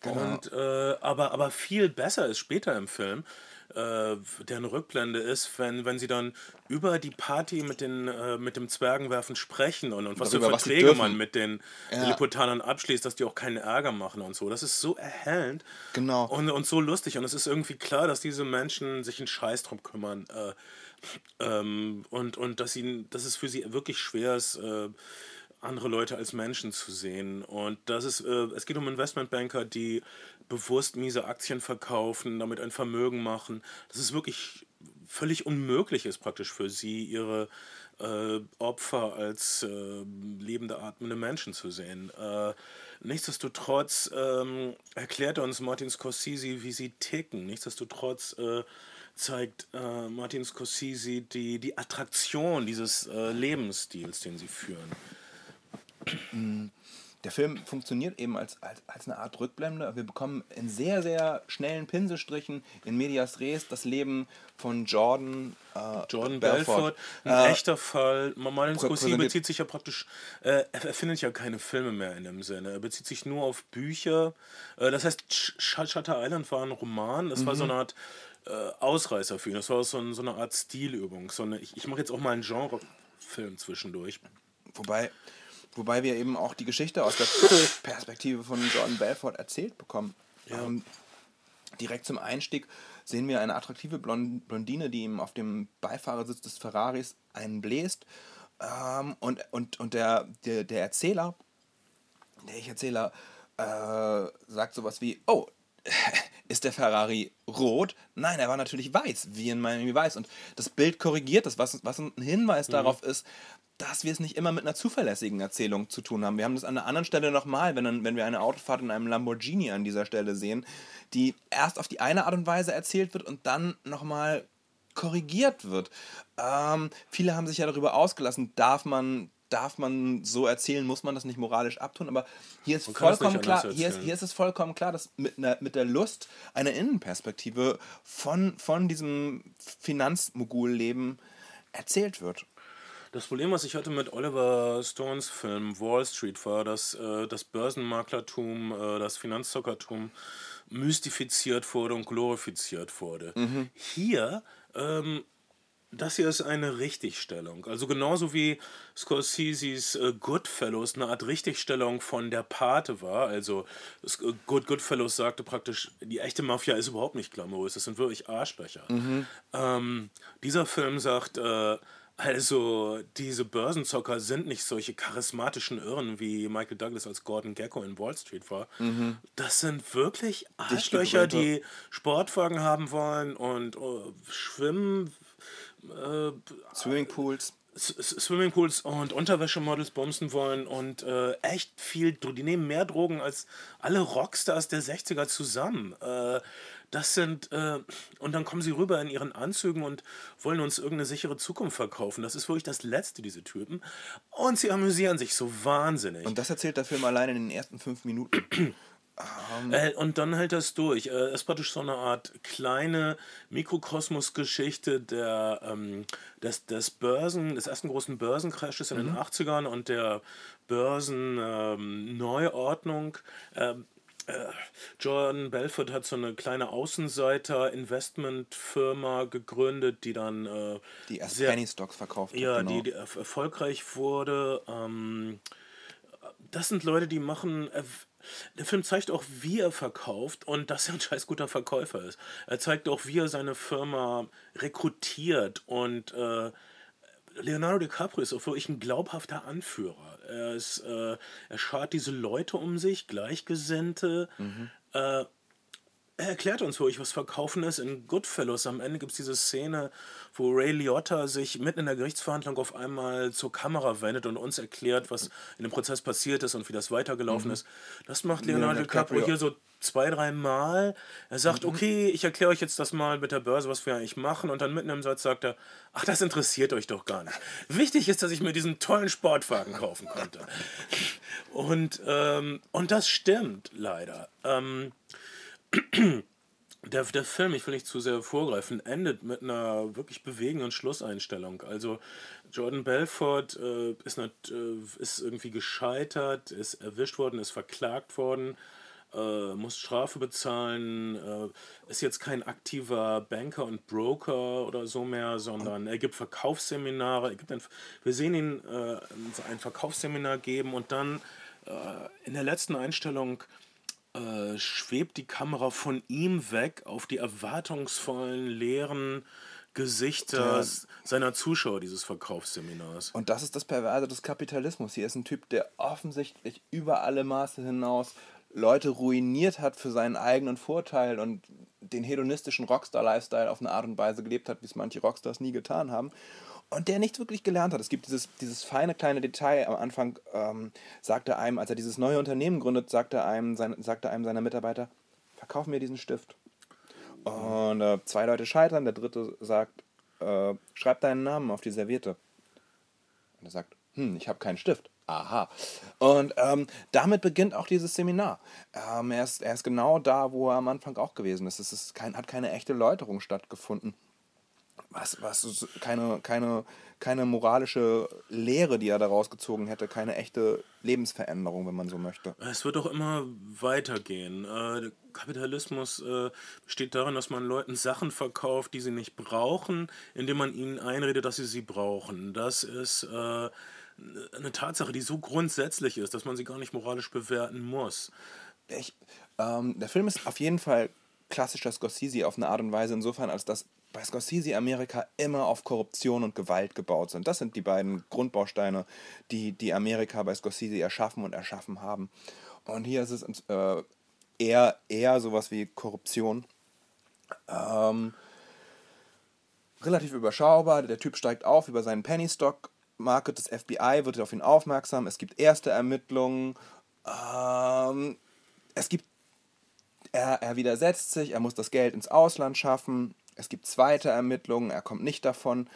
Genau. Und, äh, aber, aber viel besser ist später im Film, äh, deren Rückblende ist, wenn, wenn sie dann über die Party mit, den, äh, mit dem Zwergenwerfen sprechen und, und was für Verträge man mit den ja. Lilliputanern abschließt, dass die auch keinen Ärger machen und so. Das ist so erhellend genau. und, und so lustig. Und es ist irgendwie klar, dass diese Menschen sich einen Scheiß drum kümmern. Äh, ähm, und, und dass, ihnen, dass es für sie wirklich schwer ist, äh, andere Leute als Menschen zu sehen. Und das ist, äh, es geht um Investmentbanker, die bewusst miese Aktien verkaufen, damit ein Vermögen machen. Das ist wirklich völlig unmöglich ist praktisch für sie, ihre äh, Opfer als äh, lebende, atmende Menschen zu sehen. Äh, nichtsdestotrotz ähm, erklärt uns Martin Scorsese, wie sie ticken. Nichtsdestotrotz äh, zeigt äh, Martin Scorsese die, die Attraktion dieses äh, Lebensstils, den sie führen. Mm, der Film funktioniert eben als, als, als eine Art Rückblende. Wir bekommen in sehr, sehr schnellen Pinselstrichen in Medias Res das Leben von Jordan, äh, Jordan Belfort. Ein äh, echter Fall. Martin Scorsese bezieht sich ja praktisch, äh, er findet ja keine Filme mehr in dem Sinne. Er bezieht sich nur auf Bücher. Äh, das heißt, Shutter Island war ein Roman. Das mhm. war so mhm. eine Art äh, Ausreißer für ihn. Das war so, ein, so eine Art Stilübung. So eine, ich ich mache jetzt auch mal einen Genrefilm zwischendurch. Wobei, Wobei wir eben auch die Geschichte aus der <laughs> Perspektive von Jordan Belfort erzählt bekommen. Ja. Ähm, direkt zum Einstieg sehen wir eine attraktive Blondine, die ihm auf dem Beifahrersitz des Ferraris einen bläst. Ähm, und und, und der, der, der Erzähler, der Ich-Erzähler, äh, sagt sowas wie: Oh, <laughs> ist der Ferrari rot? Nein, er war natürlich weiß, wie in Miami Weiß. Und das Bild korrigiert das, was, was ein Hinweis mhm. darauf ist, dass wir es nicht immer mit einer zuverlässigen Erzählung zu tun haben. Wir haben das an einer anderen Stelle nochmal, wenn, wenn wir eine Autofahrt in einem Lamborghini an dieser Stelle sehen, die erst auf die eine Art und Weise erzählt wird und dann nochmal korrigiert wird. Ähm, viele haben sich ja darüber ausgelassen, darf man, darf man so erzählen, muss man das nicht moralisch abtun, aber hier ist vollkommen klar, hier ist, hier ist es vollkommen klar, dass mit, einer, mit der Lust einer Innenperspektive von, von diesem Finanzmogul-Leben erzählt wird. Das Problem, was ich hatte mit Oliver Stones Film Wall Street, war, dass äh, das Börsenmaklertum, äh, das Finanzzockertum mystifiziert wurde und glorifiziert wurde. Mhm. Hier, ähm, das hier ist eine Richtigstellung. Also genauso wie Scorseses äh, Goodfellows eine Art Richtigstellung von der Pate war. Also äh, Good Goodfellows sagte praktisch, die echte Mafia ist überhaupt nicht glamourös, das sind wirklich Arschlöcher. Mhm. Ähm, dieser Film sagt, äh, also, diese Börsenzocker sind nicht solche charismatischen Irren, wie Michael Douglas als Gordon Gecko in Wall Street war. Mhm. Das sind wirklich Arschlöcher, die Sportwagen haben wollen und uh, Schwimmen. Äh, Swimmingpools. Swimmingpools und Unterwäschemodels bumsen wollen und äh, echt viel, die nehmen mehr Drogen als alle Rockstars der 60er zusammen. Äh, das sind, äh, und dann kommen sie rüber in ihren Anzügen und wollen uns irgendeine sichere Zukunft verkaufen. Das ist wirklich das Letzte, diese Typen. Und sie amüsieren sich so wahnsinnig. Und das erzählt der Film allein in den ersten fünf Minuten. Um. <clears throat> Äh, und dann hält das durch. Äh, es ist praktisch so eine Art kleine Mikrokosmos-Geschichte der, ähm, des, des Börsen, des ersten großen Börsencrashes in mhm. den 80ern und der Börsenneuordnung. Ähm, äh, Jordan Belfort hat so eine kleine Außenseiter-Investmentfirma gegründet, die dann äh, die erst Penny Stocks verkauft hat. Ja, genau. die, die erfolgreich wurde. Ähm, das sind Leute, die machen äh, der Film zeigt auch, wie er verkauft und dass er ein scheiß guter Verkäufer ist. Er zeigt auch, wie er seine Firma rekrutiert und äh, Leonardo DiCaprio ist auch wirklich ein glaubhafter Anführer. Er, ist, äh, er schart diese Leute um sich, Gleichgesinnte. Mhm. Äh, er erklärt uns wirklich, was Verkaufen ist. In Goodfellows am Ende gibt es diese Szene, wo Ray Liotta sich mitten in der Gerichtsverhandlung auf einmal zur Kamera wendet und uns erklärt, was in dem Prozess passiert ist und wie das weitergelaufen mhm. ist. Das macht Leonardo DiCaprio hier so zwei, drei Mal. Er sagt, mhm. okay, ich erkläre euch jetzt das mal mit der Börse, was wir eigentlich machen. Und dann mitten im Satz sagt er, ach, das interessiert euch doch gar nicht. Wichtig ist, dass ich mir diesen tollen Sportwagen kaufen konnte. Und, ähm, und das stimmt leider. Ähm, <clears throat> der, der Film, ich will nicht zu sehr vorgreifen, endet mit einer wirklich bewegenden Schlusseinstellung. Also Jordan Belfort äh, ist, nicht, äh, ist irgendwie gescheitert, ist erwischt worden, ist verklagt worden, äh, muss Strafe bezahlen, äh, ist jetzt kein aktiver Banker und Broker oder so mehr, sondern er gibt Verkaufsseminare. Er gibt ein, wir sehen ihn äh, ein Verkaufsseminar geben und dann äh, in der letzten Einstellung äh, schwebt die Kamera von ihm weg auf die erwartungsvollen, leeren Gesichter der, seiner Zuschauer dieses Verkaufsseminars. Und das ist das Perverse des Kapitalismus. Hier ist ein Typ, der offensichtlich über alle Maße hinaus Leute ruiniert hat für seinen eigenen Vorteil und den hedonistischen Rockstar-Lifestyle auf eine Art und Weise gelebt hat, wie es manche Rockstars nie getan haben und der nichts wirklich gelernt hat. Es gibt dieses, dieses feine kleine Detail am Anfang, ähm, sagt er einem, als er dieses neue Unternehmen gründet, sagt er einem, sein, sagt er einem seiner Mitarbeiter, verkauf mir diesen Stift. Und äh, zwei Leute scheitern, der dritte sagt, äh, schreib deinen Namen auf die Serviette. Und er sagt, hm, ich habe keinen Stift. Aha. Und ähm, damit beginnt auch dieses Seminar. Ähm, er, ist, er ist genau da, wo er am Anfang auch gewesen ist. Es ist kein, hat keine echte Läuterung stattgefunden was, was, keine, keine, keine moralische Lehre, die er daraus gezogen hätte, keine echte Lebensveränderung, wenn man so möchte. Es wird doch immer weitergehen. Äh, Kapitalismus äh, besteht darin, dass man Leuten Sachen verkauft, die sie nicht brauchen, indem man ihnen einredet, dass sie sie brauchen. Das ist äh, eine Tatsache, die so grundsätzlich ist, dass man sie gar nicht moralisch bewerten muss. Ich, ähm, der Film ist auf jeden Fall klassischer Scorsese auf eine Art und Weise insofern, als dass bei Scorsese Amerika immer auf Korruption und Gewalt gebaut sind. Das sind die beiden Grundbausteine, die, die Amerika bei Scorsese erschaffen und erschaffen haben. Und hier ist es äh, eher, eher sowas wie Korruption. Ähm, relativ überschaubar. Der Typ steigt auf über seinen Penny Stock Market des FBI, wird auf ihn aufmerksam. Es gibt erste Ermittlungen. Ähm, es gibt er, er widersetzt sich, er muss das Geld ins Ausland schaffen. Es gibt zweite Ermittlungen, er kommt nicht davon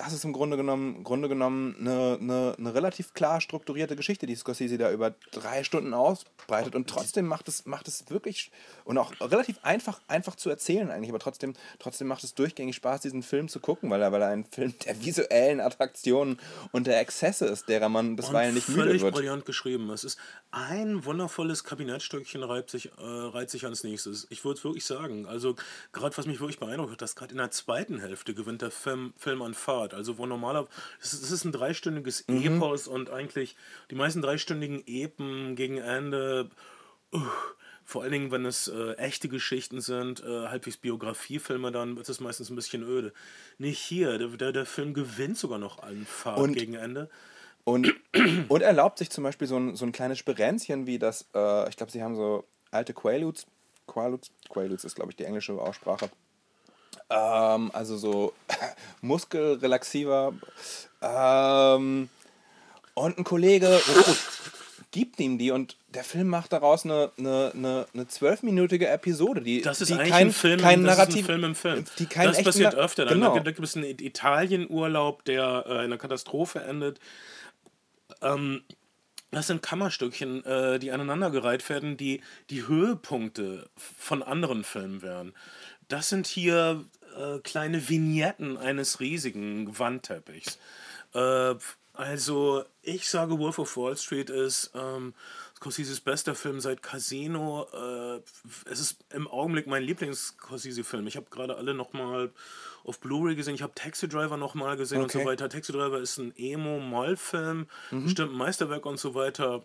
das ist im Grunde genommen, Grunde genommen eine, eine, eine, relativ klar strukturierte Geschichte, die Scorsese da über drei Stunden ausbreitet. Und trotzdem macht es, macht es wirklich und auch relativ einfach, einfach zu erzählen eigentlich, aber trotzdem, trotzdem macht es durchgängig Spaß, diesen Film zu gucken, weil er, weil er ein Film der visuellen Attraktionen und der Exzesse ist, derer man bisweilen nicht müde wird. Völlig brillant geschrieben. Es ist ein wundervolles Kabinettstückchen reibt sich, äh, reiht sich ans nächstes. Ich würde es wirklich sagen. Also gerade was mich wirklich beeindruckt hat, dass gerade in der zweiten Hälfte gewinnt der Film, Film an Fahrt. Fahrt. Also wo normaler, es ist ein dreistündiges mhm. Epos und eigentlich die meisten dreistündigen Epen gegen Ende, uh, vor allen Dingen, wenn es äh, echte Geschichten sind, äh, halbwegs Biografiefilme, dann wird es meistens ein bisschen öde. Nicht hier, der, der, der Film gewinnt sogar noch an Fahrt und, gegen Ende. Und, und erlaubt sich zum Beispiel so ein, so ein kleines Sperenzchen wie das, äh, ich glaube, sie haben so alte Quaaludes, Quaaludes, Quaaludes ist, glaube ich, die englische Aussprache ähm, also so <laughs> Muskelrelaxiver. Ähm, und ein Kollege <laughs> gibt ihm die und der Film macht daraus eine, eine, eine, eine zwölfminütige Episode, die, Das ist die eigentlich kein, ein Film, kein das Narrativ, ist ein Film im Film. Die kein das passiert Na- öfter. Genau. Da gibt es einen Italienurlaub, der äh, in einer Katastrophe endet. Ähm, das sind Kammerstückchen, äh, die aneinandergereiht werden, die die Höhepunkte von anderen Filmen wären. Das sind hier äh, kleine Vignetten eines riesigen Wandteppichs. Äh, also, ich sage, Wolf of Wall Street ist ähm, Scorseses bester Film seit Casino. Äh, es ist im Augenblick mein Lieblings-Scorsese-Film. Ich habe gerade alle nochmal auf Blu-ray gesehen. Ich habe Taxi Driver nochmal gesehen und so Okay. weiter. Taxi Driver ist ein Emo-Moll-Film, bestimmt ein Meisterwerk und so weiter.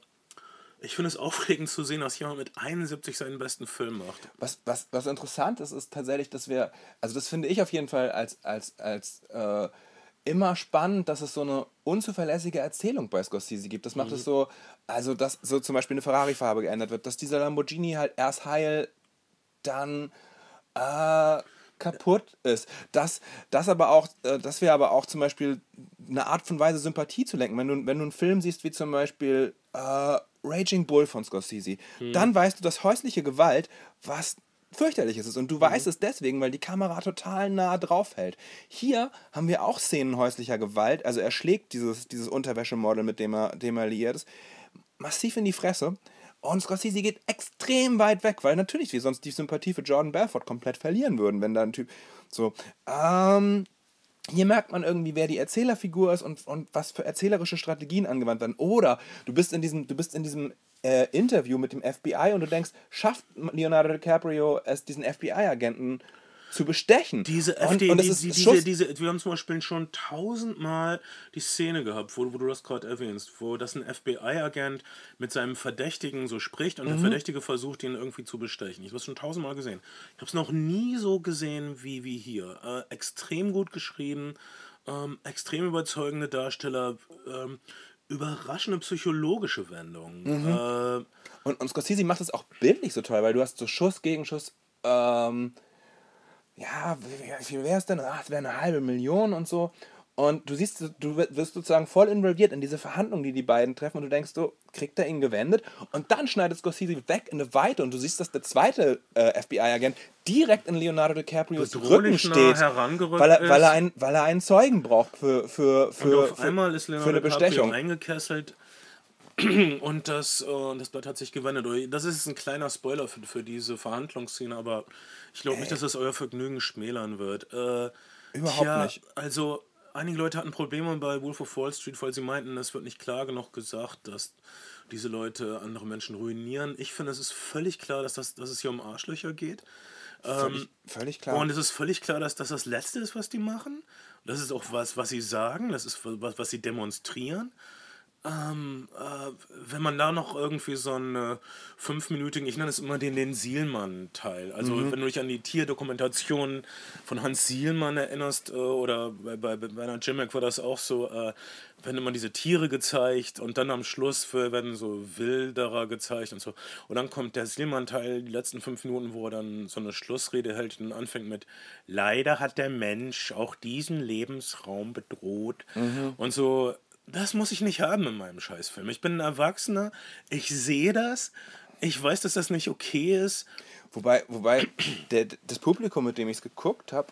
Ich finde es aufregend zu sehen, dass jemand mit 71 seinen besten Film macht. Was, was, was interessant ist, ist tatsächlich, dass wir, also das finde ich auf jeden Fall als, als, als äh, immer spannend, dass es so eine unzuverlässige Erzählung bei Scorsese gibt. Das macht es so, also dass so zum Beispiel eine Ferrari-Farbe geändert wird, dass dieser Lamborghini halt erst heil, dann äh, kaputt ist. Dass, dass, aber auch, äh, dass wir aber auch zum Beispiel eine Art von Weise Sympathie zu lenken. Wenn du, wenn du einen Film siehst, wie zum Beispiel äh, Raging Bull von Scorsese, dann weißt du, dass häusliche Gewalt was fürchterliches ist. Und du weißt es deswegen, weil die Kamera total nah drauf hält. Hier haben wir auch Szenen häuslicher Gewalt. Also er schlägt dieses, dieses Unterwäschemodel, mit dem er, dem er liiert ist, massiv in die Fresse. Und Scorsese geht extrem weit weg, weil natürlich wir sonst die Sympathie für Jordan Belfort komplett verlieren würden, wenn da ein Typ so. Ähm, hier merkt man irgendwie, wer die Erzählerfigur ist und, und was für erzählerische Strategien angewandt werden. Oder du bist in diesem, du bist in diesem äh, Interview mit dem FBI und du denkst, schafft Leonardo DiCaprio es, diesen FBI-Agenten zu bestechen? Diese und, FD, und das die, diese, diese, wir haben zum Beispiel schon tausendmal die Szene gehabt, wo, wo du das gerade erwähnst, wo das ein FBI-Agent mit seinem Verdächtigen so spricht und der Verdächtige versucht, ihn irgendwie zu bestechen. Ich habe es schon tausendmal gesehen. Ich habe es noch nie so gesehen wie, wie hier. Äh, extrem gut geschrieben, ähm, extrem überzeugende Darsteller, ähm, überraschende psychologische Wendungen. Äh, Und, und Scorsese macht es auch bildlich so toll, weil du hast so Schuss gegen Schuss. Ähm, ja, wie, wie viel wäre es denn? Ach, es wäre eine halbe Million und so. Und du siehst, du wirst sozusagen voll involviert in diese Verhandlungen, die die beiden treffen und du denkst so, kriegt er ihn gewendet? Und dann schneidet Scorsese weg in eine Weite und du siehst, dass der zweite äh, FBI-Agent direkt in Leonardo DiCaprios Rücken steht, weil er, weil, er einen, weil er einen Zeugen braucht für, für, für, und auf für, einmal ist für Leonardo eine DiCaprio Bestechung. eingekesselt <clears throat> und das, äh, das Blatt hat sich gewendet. Das ist ein kleiner Spoiler für, für diese Verhandlungsszene, aber ich glaube nicht, dass das euer Vergnügen schmälern wird. Äh, Überhaupt tja, nicht. Also einige Leute hatten Probleme bei Wolf of Wall Street, weil sie meinten, es wird nicht klar genug gesagt, dass diese Leute andere Menschen ruinieren. Ich finde, es ist völlig klar, dass, das, dass es hier um Arschlöcher geht. Völlig, völlig klar. Und es ist völlig klar, dass das das Letzte ist, was die machen. Das ist auch was, was sie sagen, das ist was, was sie demonstrieren. Ähm, äh, wenn man da noch irgendwie so einen äh, fünfminütigen, ich nenne es immer den, den Sielmann-Teil. Also Mhm. wenn du dich an die Tierdokumentation von Hans Sielmann erinnerst, äh, oder bei, bei, bei einer Jimek war das auch so, äh, werden immer diese Tiere gezeigt und dann am Schluss werden so Wilderer gezeigt und so. Und dann kommt der Sielmann-Teil, die letzten fünf Minuten, wo er dann so eine Schlussrede hält und anfängt mit Leider hat der Mensch auch diesen Lebensraum bedroht. Und so, das muss ich nicht haben in meinem Scheißfilm. Ich bin ein Erwachsener, ich sehe das, ich weiß, dass das nicht okay ist. Wobei, wobei <clears throat> der, das Publikum, mit dem ich es geguckt habe,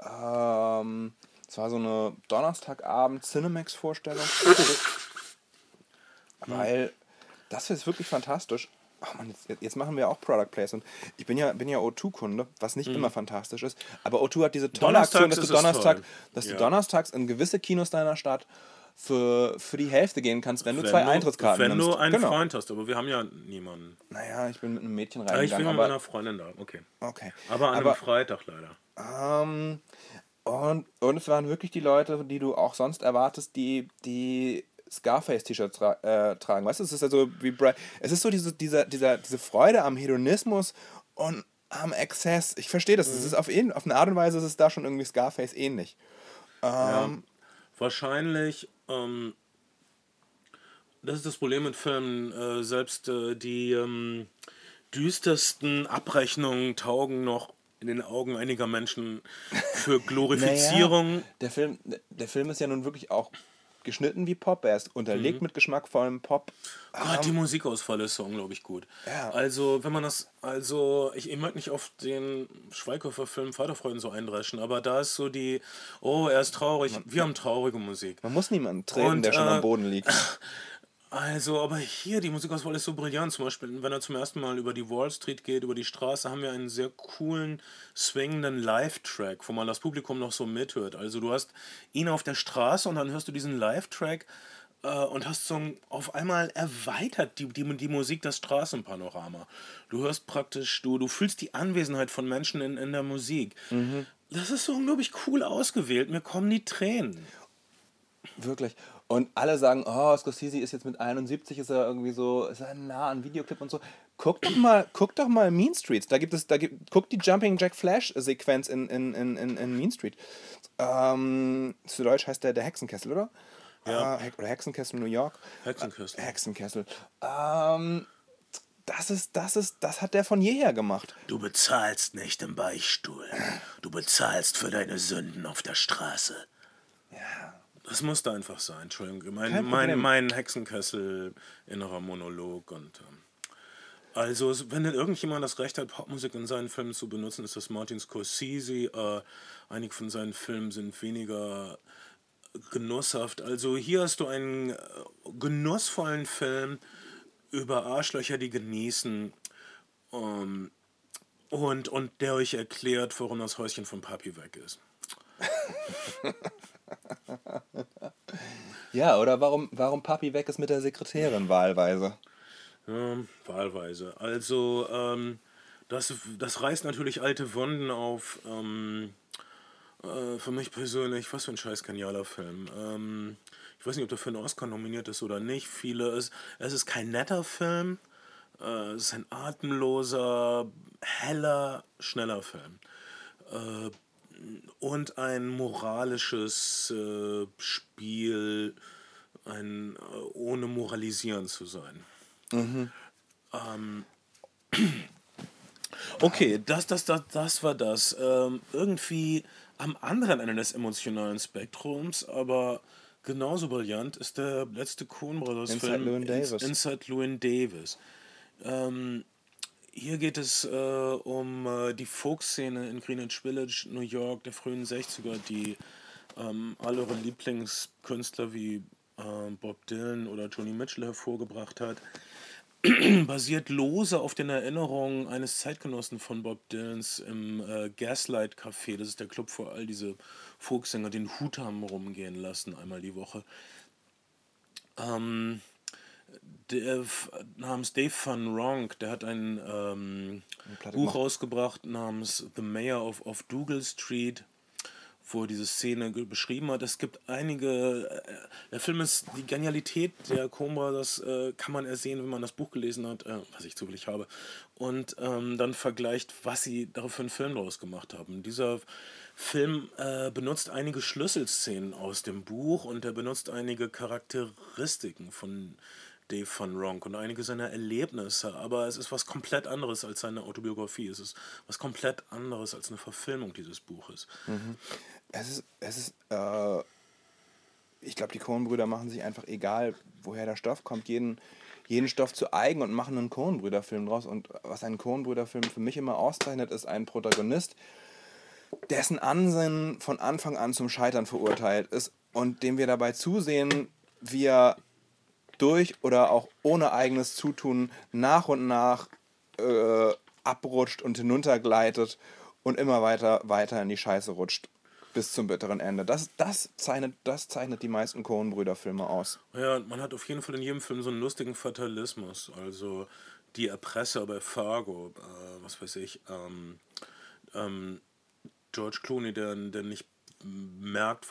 ähm, es war so eine Donnerstagabend Cinemax-Vorstellung. Weil das ist wirklich fantastisch. Ach man, jetzt, jetzt machen wir auch Product Placement. Ich bin ja, bin ja O2-Kunde, was nicht immer fantastisch ist. Aber O2 hat diese tolle Aktion, dass du, Donnerstag, dass du Ja. donnerstags in gewisse Kinos deiner Stadt für, für die Hälfte gehen kannst, wenn du zwei du, Eintrittskarten wenn nimmst. du einen genau. Freund hast, aber wir haben ja niemanden. Naja, ich bin mit einem Mädchen Ja, ich bin reingegangen. mit meiner Freundin da, okay. okay. Aber an aber, einem Freitag leider. Ähm, und, und es waren wirklich die Leute, die du auch sonst erwartest, die, die Scarface-T-Shirts tra äh, tragen. Weißt du, es ist also wie Bra es ist so diese, dieser, dieser, diese Freude am Hedonismus und am Exzess. Ich verstehe das. Es ist auf, auf eine Art und Weise ist es da schon irgendwie Scarface ähnlich. Ähm, Wahrscheinlich, ähm, das ist das Problem mit Filmen, äh, selbst äh, die ähm, düstersten Abrechnungen taugen noch in den Augen einiger Menschen für <laughs> Glorifizierung. Naja, der, Film, der Film ist ja nun wirklich auch geschnitten wie Pop, er ist unterlegt mit geschmackvollem Pop. Gott, die Musikauswahl ist so unglaublich gut. Ja. Also, wenn man das, also, ich, ich mag nicht auf den Schweighöfer-Film Vaterfreuden so eindreschen, aber da ist so die, oh, er ist traurig, wir haben traurige Musik. Man muss niemanden treten, Und, der schon äh, am Boden liegt. <laughs> Also, aber hier, die Musikauswahl ist so brillant. Zum Beispiel, wenn er zum ersten Mal über die Wall Street geht, über die Straße, haben wir einen sehr coolen, swingenden Live-Track, wo man das Publikum noch so mithört. Also, du hast ihn auf der Straße und dann hörst du diesen Live-Track äh, und hast so auf einmal erweitert die, die, die Musik das Straßenpanorama. Du hörst praktisch, du, du fühlst die Anwesenheit von Menschen in, in der Musik. Das ist so unglaublich cool ausgewählt. Mir kommen die Tränen. Wirklich. Und alle sagen, oh, Scorsese ist jetzt mit 71, ist er irgendwie so, ist er nah an Videoclip und so. Guck doch mal, guck doch mal Mean Streets. Da gibt es, da gibt, guck die Jumping Jack Flash Sequenz in, in, in, in, Mean Street. Ähm, zu Deutsch heißt der der Hexenkessel, oder? Ja. Äh, oder Hexenkessel New York. Hexenkessel. Äh, Hexenkessel. Ähm, das ist, das ist, das hat der von jeher gemacht. Du bezahlst nicht im Beichtstuhl. Du bezahlst für deine Sünden auf der Straße. Das musste einfach sein, Entschuldigung. Mein, mein, mein Hexenkessel, innerer Monolog und. Ähm, also, wenn denn irgendjemand das Recht hat, Popmusik in seinen Filmen zu benutzen, ist das Martin Scorsese. Äh, einige von seinen Filmen sind weniger genusshaft. Also, hier hast du einen äh, genussvollen Film über Arschlöcher, die genießen. Ähm, und, und der euch erklärt, warum das Häuschen von Papi weg ist. Ja, oder warum, warum Papi weg ist mit der Sekretärin wahlweise. Ja, wahlweise. Also, ähm, das, das reißt natürlich alte Wunden auf. Ähm, äh, für mich persönlich, was für ein scheiß genialer Film. Ähm, ich weiß nicht, ob der für einen Oscar nominiert ist oder nicht. Viele es, es ist kein netter Film. Äh, es ist ein atemloser, heller, schneller Film. Äh, und ein moralisches äh, Spiel, ein, äh, ohne moralisieren zu sein. Ähm, <clears throat> okay, das, das, das, das war das. Ähm, irgendwie am anderen Ende des emotionalen Spektrums, aber genauso brillant ist der letzte Coen Brothers Inside Film. Ins- Inside Llewyn Davis. Ähm, hier geht es äh, um äh, die Folkszene in Greenwich Village, New York der frühen 60er, die ähm, alle ihre Lieblingskünstler wie ähm, Bob Dylan oder Joni Mitchell hervorgebracht hat. <clears throat> Basiert lose auf den Erinnerungen eines Zeitgenossen von Bob Dylans im äh, Gaslight Café. Das ist der Club, wo all diese Folksänger den Hut haben rumgehen lassen, einmal die Woche. Ähm, der F- namens Dave Van Ronk, der hat ein ähm, Buch rausgebracht namens The Mayor of, of Dougal Street, wo er diese Szene beschrieben hat. Es gibt einige, äh, der Film ist, die Genialität der Cobra, das äh, kann man ersehen, wenn man das Buch gelesen hat, äh, was ich zufällig habe, und ähm, dann vergleicht, was sie dafür für einen Film daraus gemacht haben. Dieser Film äh, benutzt einige Schlüsselszenen aus dem Buch und er benutzt einige Charakteristiken von Dave van Ronk und einige seiner Erlebnisse, aber es ist was komplett anderes als seine Autobiografie. Es ist was komplett anderes als eine Verfilmung dieses Buches. Es ist, es ist, äh, ich glaube, die Coen-Brüder machen sich einfach egal, woher der Stoff kommt, jeden, jeden Stoff zu eigen und machen einen Coen-Brüder-Film draus. Und was einen Coen-Brüder-Film für mich immer auszeichnet, ist ein Protagonist, dessen Ansinnen von Anfang an zum Scheitern verurteilt ist und dem wir dabei zusehen, wie er durch oder auch ohne eigenes Zutun nach und nach äh, abrutscht und hinuntergleitet und immer weiter, weiter in die Scheiße rutscht. Bis zum bitteren Ende. Das, das, zeichnet, das zeichnet die meisten Coen-Brüder-Filme aus. Ja, man hat auf jeden Fall in jedem Film so einen lustigen Fatalismus. Also die Erpresser bei Fargo, äh, was weiß ich, ähm, ähm, George Clooney, der, der nicht merkt,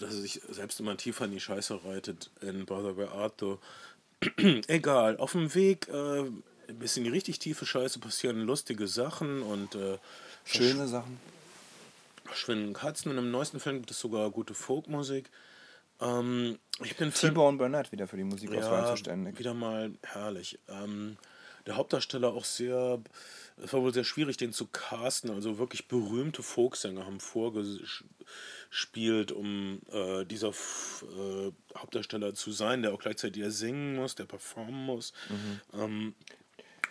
dass er sich selbst immer tiefer in die Scheiße reitet in Brother Where Thou. <clears throat> Egal, auf dem Weg äh, bis in die richtig tiefe Scheiße passieren lustige Sachen und äh, Schöne Sachen. verschwinden Katzen. Und im neuesten Film gibt es sogar gute Folkmusik. Ähm, ich den Film T-Bone Burnett wieder für die Musikauswahl ja, zuständig. wieder mal herrlich. Ähm, der Hauptdarsteller auch sehr, es war wohl sehr schwierig, den zu casten. Also wirklich berühmte Folksänger haben vorgespielt, um äh, dieser äh, Hauptdarsteller zu sein, der auch gleichzeitig ja singen muss, der performen muss. Mhm. Ähm,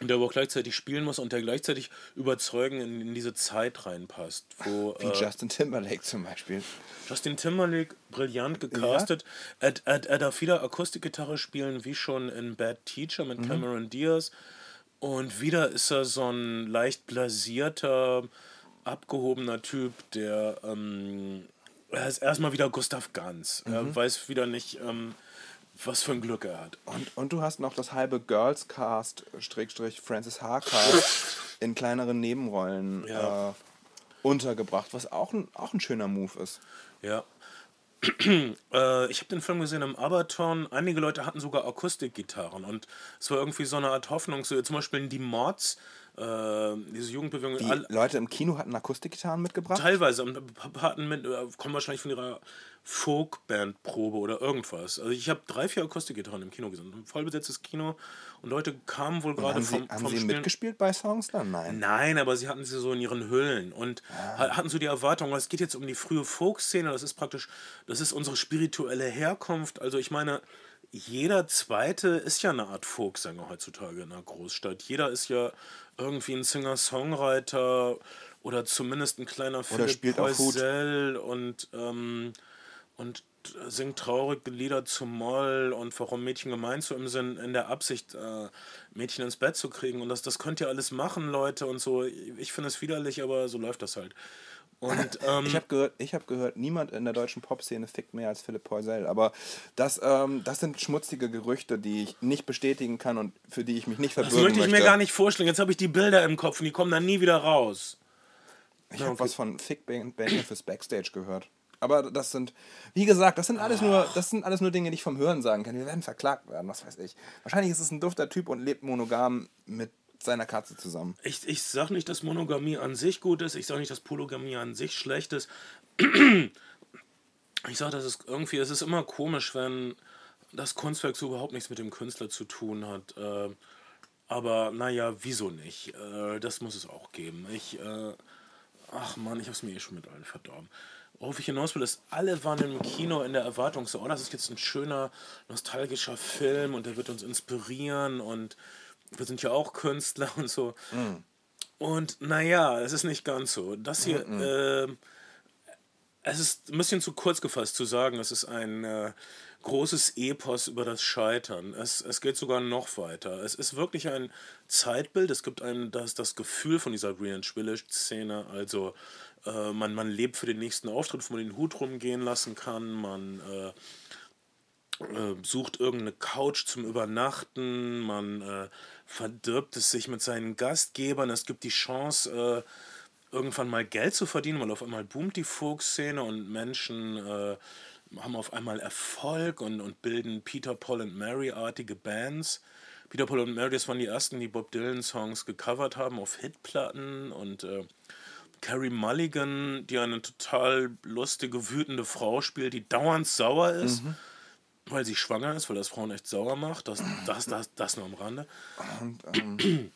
und der aber auch gleichzeitig spielen muss und der gleichzeitig überzeugend in, in diese Zeit reinpasst. Wo, Wie äh, Justin Timberlake zum Beispiel. Justin Timberlake, brillant gecastet. Ja. Er, er, er darf wieder Akustikgitarre spielen, wie schon in Bad Teacher mit mhm. Cameron Diaz. Und wieder ist er so ein leicht blasierter, abgehobener Typ, der ähm, er ist erstmal wieder Gustav Ganz. Mhm. Er weiß wieder nicht, ähm, was für ein Glück er hat. Und, und du hast noch das halbe Girls Cast, Strickstrich Francis H. Cast, <laughs> in kleineren Nebenrollen ja. äh, untergebracht, was auch ein, auch ein schöner Move ist. Ja. Äh, ich habe den Film gesehen im Abaton. Einige Leute hatten sogar Akustikgitarren und es war irgendwie so eine Art Hoffnung. So, zum Beispiel die Mods, äh, diese Jugendbewegung. Die Leute im Kino hatten Akustikgitarren mitgebracht? Teilweise und hatten mit, äh, kommen wahrscheinlich von ihrer Folkbandprobe oder irgendwas. Also ich habe drei, vier Akustikgitarren im Kino gesehen. Ein vollbesetztes Kino und Leute kamen wohl gerade vom, sie, Haben sie Spielen. mitgespielt bei Songs dann? Nein. Nein, aber sie hatten sie so in ihren Hüllen und ah. hatten so die Erwartung, es geht jetzt um die frühe Folkszene, das ist praktisch, das ist unsere spirituelle Herkunft. Also ich meine, jeder Zweite ist ja eine Art Folksänger heutzutage in einer Großstadt. Jeder ist ja irgendwie ein Singer-Songwriter oder zumindest ein kleiner Philipp Poisel und ähm, und singt traurige Lieder zum Moll und warum Mädchen gemeint so im Sinn, in der Absicht, äh, Mädchen ins Bett zu kriegen. Und das, das könnt ihr alles machen, Leute, und so. Ich finde es widerlich, aber so läuft das halt. Und, <laughs> ähm, ich habe gehört, hab gehört, niemand in der deutschen Popszene fickt mehr als Philipp Poisel. Aber das, ähm, das sind schmutzige Gerüchte, die ich nicht bestätigen kann und für die ich mich nicht verbürgen möchte. Das möchte ich mir gar nicht vorstellen. Jetzt habe ich die Bilder im Kopf und die kommen dann nie wieder raus. Ich habe was von Fick Band fürs Backstage gehört. Aber das sind, wie gesagt, das sind alles nur, das sind alles nur Dinge, die ich vom Hören sagen kann. Wir werden verklagt werden, was weiß ich. Wahrscheinlich ist es ein dufter Typ und lebt monogam mit seiner Katze zusammen. Ich, ich sag nicht, dass Monogamie an sich gut ist. Ich sag nicht, dass Polygamie an sich schlecht ist. <clears throat> Ich sag, dass es irgendwie, es ist immer komisch, wenn das Kunstwerk so überhaupt nichts mit dem Künstler zu tun hat. Äh, aber naja, wieso nicht? Äh, das muss es auch geben. Ich, äh, ach man, ich hab's mir eh schon mit allen verdorben worauf ich hinaus will, ist, alle waren im Kino in der Erwartung so, oh, das ist jetzt ein schöner, nostalgischer Film und der wird uns inspirieren und wir sind ja auch Künstler und so. Mm. Und naja, es ist nicht ganz so. Das hier, -mm. Äh, es ist ein bisschen zu kurz gefasst zu sagen, es ist ein äh, großes Epos über das Scheitern. Es, es geht sogar noch weiter. Es ist wirklich ein Zeitbild. Es gibt einem das, das Gefühl von dieser Greenwich Village-Szene, also äh, man, man lebt für den nächsten Auftritt, wo man den Hut rumgehen lassen kann. Man äh, äh, sucht irgendeine Couch zum Übernachten. Man äh, verdirbt es sich mit seinen Gastgebern. Es gibt die Chance, äh, irgendwann mal Geld zu verdienen, weil auf einmal boomt die Folkszene und Menschen äh, haben auf einmal Erfolg und, und bilden Peter, Paul und Mary-artige Bands. Peter, Paul und Mary, das waren die ersten, die Bob Dylan-Songs gecovert haben auf Hitplatten und äh, Carrie Mulligan, die eine total lustige, wütende Frau spielt, die dauernd sauer ist, mhm. Weil sie schwanger ist, weil das Frauen echt sauer macht. Das, das, das, das nur am Rande. Und, ähm,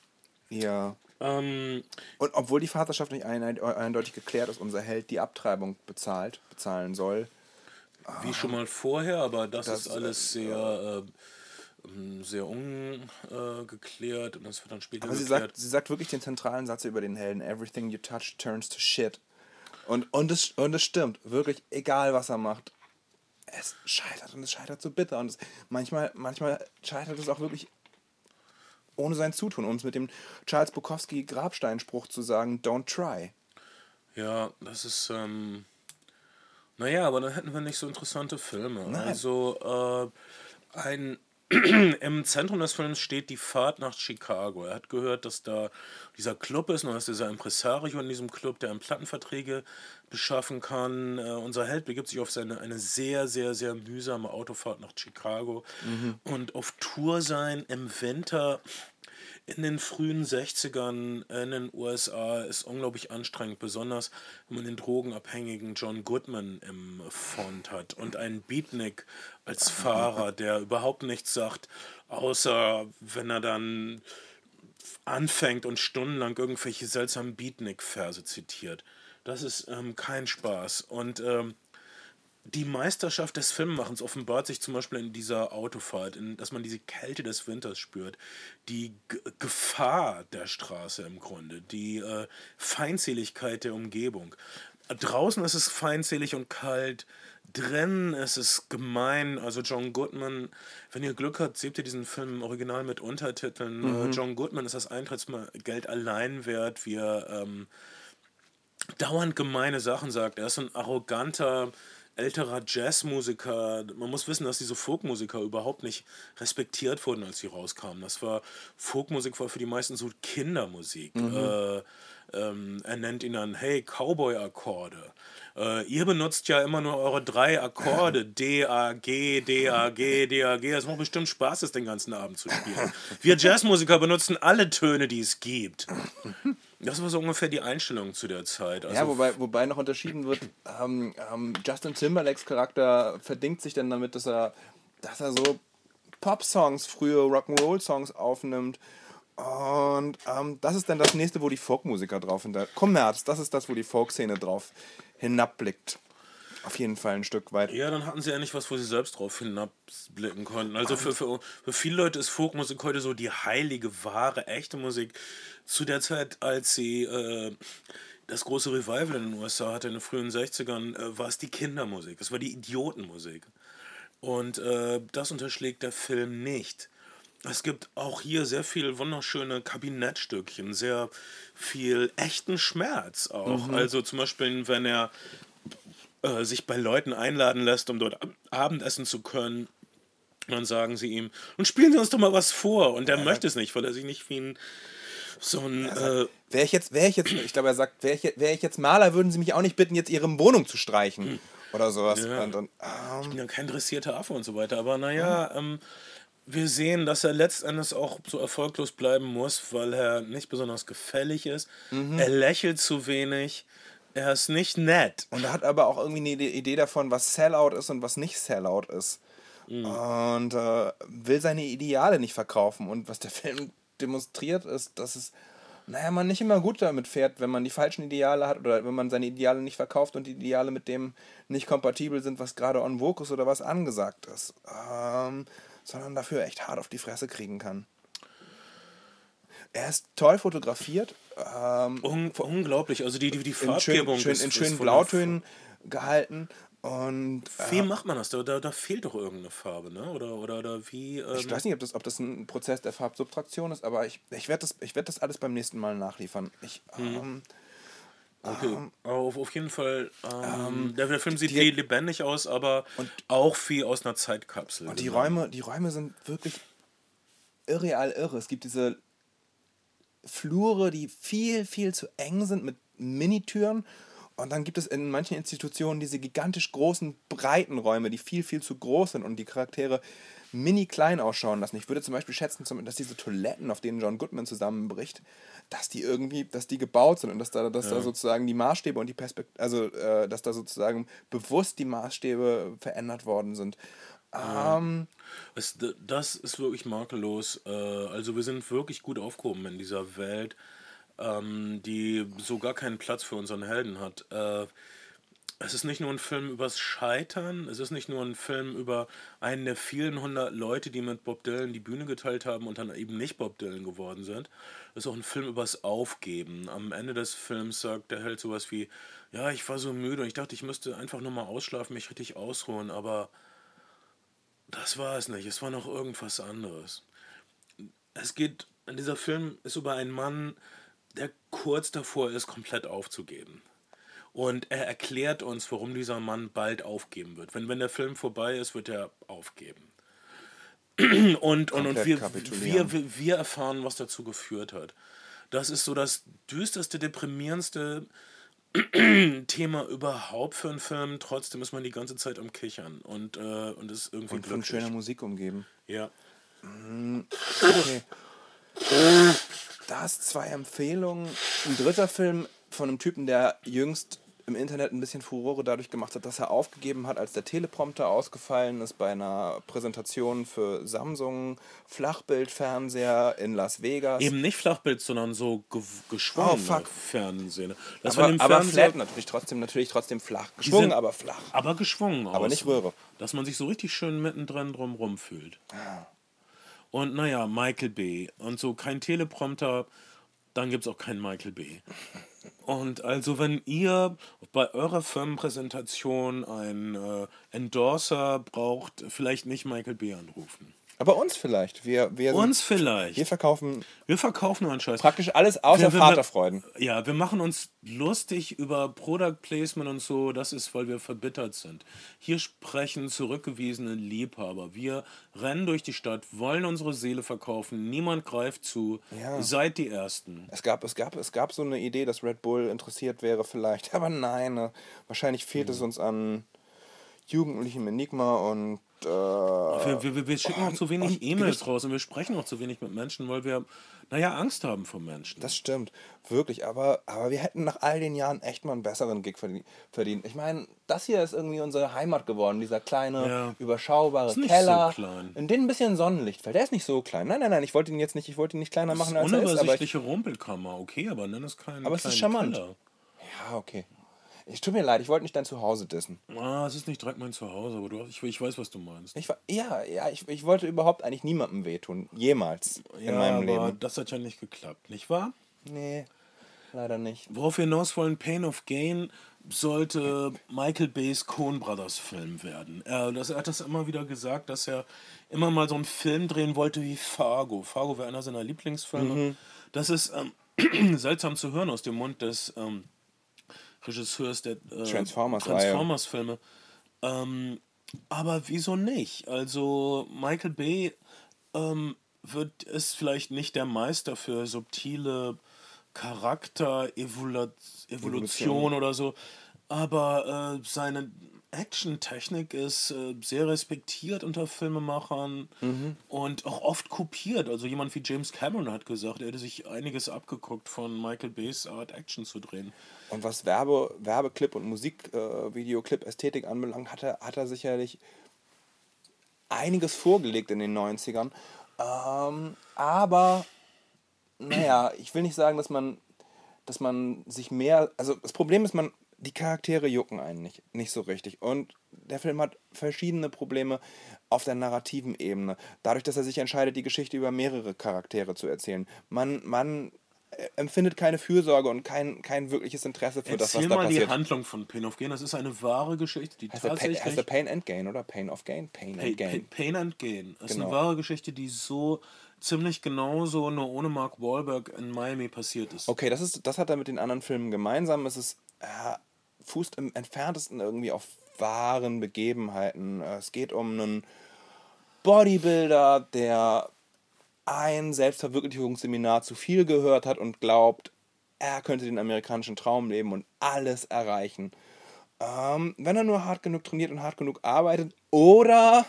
ja. Ähm, Und obwohl die Vaterschaft nicht eindeutig geklärt ist, unser Held die Abtreibung bezahlt, bezahlen soll. Wie schon mal vorher, aber das, das ist alles sehr. Äh, ähm, sehr ungeklärt und das wird dann später Aber sie sagt, sie sagt wirklich den zentralen Satz über den Helden: Everything you touch turns to shit. Und, und, es, und es stimmt, wirklich, egal was er macht, es scheitert und es scheitert so bitter. Und es, manchmal, manchmal scheitert es auch wirklich ohne sein Zutun, um es mit dem Charles Bukowski Grabsteinspruch zu sagen: Don't try. Ja, das ist. Ähm naja, aber dann hätten wir nicht so interessante Filme. Nein. Also, äh, ein <clears throat> Im Zentrum des Films steht die Fahrt nach Chicago. Er hat gehört, dass da dieser Club ist und dass dieser Impresario in diesem Club, der ihm Plattenverträge beschaffen kann. Uh, unser Held begibt sich auf seine eine sehr, sehr, sehr mühsame Autofahrt nach Chicago mhm. und auf Tour sein im Winter in den frühen 60ern in den USA ist unglaublich anstrengend, besonders wenn man den drogenabhängigen John Goodman im Fond hat und einen Beatnik als Fahrer, <laughs> der überhaupt nichts sagt, außer wenn er dann anfängt und stundenlang irgendwelche seltsamen Beatnik-Verse zitiert. Das ist ähm, kein Spaß. Und ähm, die Meisterschaft des Filmemachens offenbart sich zum Beispiel in dieser Autofahrt, in, dass man diese Kälte des Winters spürt, die G Gefahr der Straße im Grunde, die äh, Feindseligkeit der Umgebung. Draußen ist es feindselig und kalt, drin ist es gemein. Also John Goodman, wenn ihr Glück habt, seht ihr diesen Film im Original mit Untertiteln. Mhm. Äh, John Goodman ist das Eintrittsgeld allein wert, wie er ähm, dauernd gemeine Sachen sagt. Er ist ein arroganter, älterer Jazzmusiker. Man muss wissen, dass diese Folkmusiker überhaupt nicht respektiert wurden, als sie rauskamen. Das war Folkmusik war für die meisten so Kindermusik. Mhm. Äh, ähm, er nennt ihn dann, hey, Cowboy-Akkorde. Äh, ihr benutzt ja immer nur eure drei Akkorde, <laughs> D, A, G, D, A, G, D, A, G. Es macht bestimmt Spaß, es den ganzen Abend zu spielen. Wir Jazzmusiker benutzen alle Töne, die es gibt. Das war so ungefähr die Einstellung zu der Zeit. Also ja, wobei, wobei noch unterschieden wird, ähm, ähm, Justin Timberlakes Charakter verdingt sich dann damit, dass er, dass er so Pop-Songs, frühe Rock'n'Roll-Songs aufnimmt. Und ähm, das ist dann das nächste, wo die Folkmusiker drauf sind. Kommerz, das ist das, wo die Folkszene drauf hinabblickt. Auf jeden Fall ein Stück weit. Ja, dann hatten sie ja nicht was, wo sie selbst drauf hinabblicken konnten. Also für, für, für viele Leute ist Folkmusik heute so die heilige, wahre, echte Musik zu der Zeit, als sie äh, das große Revival in den USA hatte, in den frühen 60ern, äh, war es die Kindermusik. Es war die Idiotenmusik. Und äh, das unterschlägt der Film nicht. Es gibt auch hier sehr viel wunderschöne Kabinettstückchen, sehr viel echten Schmerz auch. Mhm. Also zum Beispiel, wenn er äh, sich bei Leuten einladen lässt, um dort Abendessen zu können, dann sagen sie ihm, und spielen Sie uns doch mal was vor. Und er ja, möchte es nicht, weil er sich nicht wie ein so ein. Äh, wäre ich jetzt, wäre ich jetzt, ich glaube, er sagt, wäre ich, wär ich jetzt Maler, würden Sie mich auch nicht bitten, jetzt Ihre Wohnung zu streichen. Hm. Oder sowas. Ja. Und, und, ähm, ich bin ja kein dressierter Affe und so weiter, aber naja, hm. ähm, wir sehen, dass er letztendlich auch so erfolglos bleiben muss, weil er nicht besonders gefällig ist. Mhm. Er lächelt zu wenig. Er ist nicht nett. Und er hat aber auch irgendwie eine Idee davon, was Sellout ist und was nicht Sellout ist. Mhm. Und äh, will seine Ideale nicht verkaufen. Und was der <laughs> Film demonstriert, ist, dass es, naja, man nicht immer gut damit fährt, wenn man die falschen Ideale hat oder wenn man seine Ideale nicht verkauft und die Ideale mit dem nicht kompatibel sind, was gerade on vogue ist oder was angesagt ist. Ähm, sondern dafür echt hart auf die Fresse kriegen kann. Er ist toll fotografiert. Ähm, Un unglaublich, also die, die, die Farbgebung in, schön, schön, in schönen Blautönen gehalten. Und, wie äh, macht man das? Da, da, da, fehlt doch irgendeine Farbe, ne? Oder, oder, oder wie. Ähm ich weiß nicht, ob das, ob das ein Prozess der Farbsubtraktion ist, aber ich, ich werde das, werd das alles beim nächsten Mal nachliefern. Ich, mhm. ähm, Okay, ähm, auf, auf jeden Fall. Ähm, ähm, der, der, Film sieht die, lebendig aus, aber auch wie aus einer Zeitkapsel. Und die genau. Räume, die Räume sind wirklich irreal irre. Es gibt diese Flure, die viel, viel zu eng sind mit Minitüren. Und dann gibt es in manchen Institutionen diese gigantisch großen, breiten Räume, die viel, viel zu groß sind und die Charaktere mini klein ausschauen lassen. Ich würde zum Beispiel schätzen, dass diese Toiletten, auf denen John Goodman zusammenbricht, dass die irgendwie, dass die gebaut sind und dass da, dass ja. da sozusagen die Maßstäbe und die Perspektive, also äh, dass da sozusagen bewusst die Maßstäbe verändert worden sind. Ähm, es, das ist wirklich makellos. Äh, also wir sind wirklich gut aufgehoben in dieser Welt, ähm, die so gar keinen Platz für unseren Helden hat. Äh, es ist nicht nur ein Film übers Scheitern, es ist nicht nur ein Film über einen der vielen hundert Leute, die mit Bob Dylan die Bühne geteilt haben und dann eben nicht Bob Dylan geworden sind. Es ist auch ein Film übers Aufgeben. Am Ende des Films sagt der Held sowas wie, ja, ich war so müde und ich dachte, ich müsste einfach nur mal ausschlafen, mich richtig ausruhen, aber das war es nicht. Es war noch irgendwas anderes. Es geht, dieser Film ist über einen Mann, der kurz davor ist, komplett aufzugeben. Und er erklärt uns, warum dieser Mann bald aufgeben wird. Wenn, wenn der Film vorbei ist, wird er aufgeben. <clears throat> Und, und, und wir, wir, wir erfahren, was dazu geführt hat. Das ist so das düsterste, deprimierendste Thema überhaupt für einen Film. Trotzdem ist man die ganze Zeit am Kichern und, äh, und ist irgendwie und von schöner Musik umgeben. Ja. Okay. Das zwei Empfehlungen. Ein dritter Film von einem Typen, der jüngst im Internet ein bisschen Furore dadurch gemacht hat, dass er aufgegeben hat, als der Teleprompter ausgefallen ist bei einer Präsentation für Samsung Flachbildfernseher in Las Vegas. Eben nicht Flachbild, sondern so ge geschwungene Oh, fuck. Fernsehen. Das aber, war dem aber Fernseher, flat natürlich trotzdem, natürlich trotzdem flach. Geschwungen, sind- aber flach. aber geschwungen Aber aus. nicht Röhre. Dass man sich so richtig schön mittendrin drumrum fühlt. Ah. Und naja, Michael B. Und so kein Teleprompter, dann gibt es auch keinen Michael B. Und also wenn ihr bei eurer Firmenpräsentation einen äh, Endorser braucht, vielleicht nicht Michael B. anrufen. Aber uns vielleicht. Wir, wir, sind- Uns vielleicht. wir verkaufen Wir verkaufen nur einen Scheiß. praktisch alles außer Wir- wir- Vaterfreuden. Ja, wir machen uns lustig über Product Placement und so. Das ist, weil wir verbittert sind. Hier sprechen zurückgewiesene Liebhaber. Wir rennen durch die Stadt, wollen unsere Seele verkaufen. Niemand greift zu. Ja. Seid die Ersten. Es gab, es, gab, es gab so eine Idee, dass Red Bull interessiert wäre vielleicht, <laughs> aber nein, ne. wahrscheinlich fehlt es uns an jugendlichem Enigma und äh, Wir, wir, wir schicken auch zu wenig E-Mails raus und wir sprechen auch zu wenig mit Menschen, weil wir, naja, Angst haben vor Menschen. das stimmt, wirklich, aber, aber wir hätten nach all den Jahren echt mal einen besseren Gig verdien- verdient. Ich meine, das hier ist irgendwie unsere Heimat geworden, dieser kleine, Ja. überschaubare Ist nicht Keller, so klein. in den ein bisschen Sonnenlicht fällt. Der ist nicht so klein. Nein, nein, nein, ich wollte ihn jetzt nicht, ich wollte ihn nicht kleiner machen, als er ist, Unübersichtliche Rumpelkammer, okay, aber nenn es keinen Aber es ist charmant. Keller. ja, okay. Ich tut mir leid, ich wollte nicht dein Zuhause dissen. Ah, es ist nicht direkt mein Zuhause, aber du, ich, ich weiß, was du meinst. Ich war, ja, ja, ich, ich wollte überhaupt eigentlich niemandem wehtun. Jemals in meinem aber Leben. das hat ja nicht geklappt, nicht wahr? Nee, leider nicht. Worauf wir hinaus wollen, Pain of Gain sollte Michael Bays Coen Brothers Film werden. Er, das, er hat das immer wieder gesagt, dass er immer mal so einen Film drehen wollte wie Fargo. Fargo wäre einer seiner Lieblingsfilme. Das ist ähm, <clears throat> seltsam zu hören aus dem Mund des ähm, Regisseurs der äh. Transformers-Filme. Ähm, aber wieso nicht? Also Michael Bay ähm, wird, ist vielleicht nicht der Meister für subtile Charakter-Evolution Evolution. oder so, aber äh, seine Action-Technik ist äh, sehr respektiert unter Filmemachern und auch oft kopiert. Also jemand wie James Cameron hat gesagt, er hätte sich einiges abgeguckt von Michael Bays Art, Action zu drehen. Und was Werbe, Werbeclip und Musikvideoclip, äh, anbelangt, hat er, hat er sicherlich einiges vorgelegt in den 90ern. Ähm, aber, naja, ich will nicht sagen, dass man, dass man sich mehr. Also das Problem ist, man, die Charaktere jucken einen nicht, nicht so richtig. Und der Film hat verschiedene Probleme auf der narrativen Ebene. Dadurch, dass er sich entscheidet, die Geschichte über mehrere Charaktere zu erzählen. Man, man äh, empfindet keine Fürsorge und kein, kein wirkliches Interesse für das, was Erzähl da mal die passiert. Handlung von Pain of Gain. Das ist eine wahre Geschichte, die Heißt tatsächlich... heißt Pain and Gain oder Pain of Gain? Pain and Gain. Pain, and Gain. Das ist Genau. eine wahre Geschichte, die so ziemlich genauso, nur ohne Mark Wahlberg in Miami passiert ist. Okay, das, ist, das hat er mit den anderen Filmen gemeinsam. Es ist, fußt im entferntesten irgendwie auf wahren Begebenheiten. Äh, Es geht um einen Bodybuilder, der ein Selbstverwirklichungsseminar zu viel gehört hat und glaubt, er könnte den amerikanischen Traum leben und alles erreichen. Ähm, wenn er nur hart genug trainiert und hart genug arbeitet oder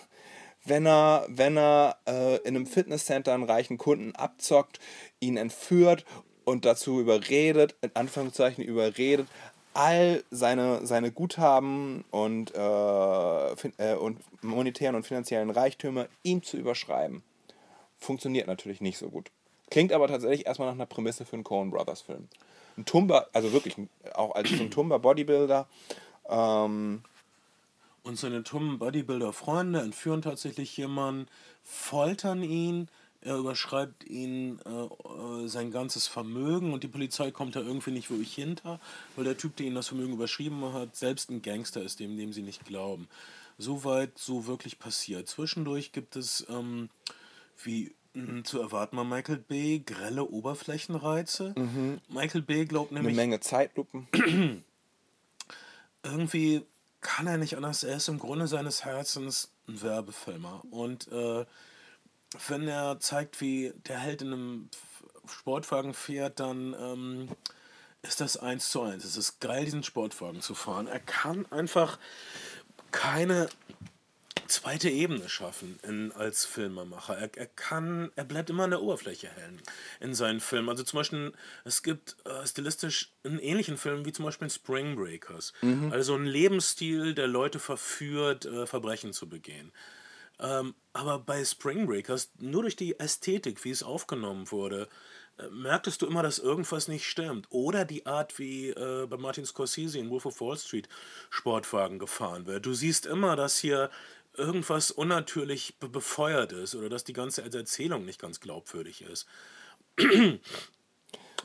wenn er, wenn er äh, in einem Fitnesscenter einen reichen Kunden abzockt, ihn entführt und dazu überredet, in Anführungszeichen überredet, all seine, seine Guthaben und, äh, äh, und monetären und finanziellen Reichtümer ihm zu überschreiben. Funktioniert natürlich nicht so gut. Klingt aber tatsächlich erstmal nach einer Prämisse für einen Coen Brothers Film. Ein Tumba, also wirklich auch als so ein Tumba Bodybuilder, ähm, Und seine tummen Bodybuilder-Freunde entführen tatsächlich jemanden, foltern ihn, er überschreibt ihn äh, sein ganzes Vermögen und die Polizei kommt da irgendwie nicht wirklich hinter, weil der Typ, der ihnen das Vermögen überschrieben hat, selbst ein Gangster ist, dem, dem sie nicht glauben. Soweit so wirklich passiert. Zwischendurch gibt es, ähm, wie mh, zu erwarten war Michael Bay, grelle Oberflächenreize. Michael Bay glaubt eine nämlich, Menge Zeitlupen. irgendwie kann er nicht anders. Er ist im Grunde seines Herzens ein Werbefilmer. Und äh, wenn er zeigt, wie der Held in einem Sportwagen fährt, dann ähm, ist das eins zu eins. Es ist geil, diesen Sportwagen zu fahren. Er kann einfach keine zweite Ebene schaffen in, als Filmemacher. Er, er kann, er bleibt immer an der Oberfläche hängen in seinen Filmen. Also zum Beispiel, es gibt äh, stilistisch einen ähnlichen Film wie zum Beispiel Spring Breakers. Mhm. Also ein Lebensstil, der Leute verführt, äh, Verbrechen zu begehen. Ähm, aber bei Spring Breakers, nur durch die Ästhetik, wie es aufgenommen wurde, äh, merktest du immer, dass irgendwas nicht stimmt. Oder die Art, wie äh, bei Martin Scorsese in Wolf of Wall Street Sportwagen gefahren wird. Du siehst immer, dass hier irgendwas unnatürlich be befeuert ist oder dass die ganze Erzählung nicht ganz glaubwürdig ist.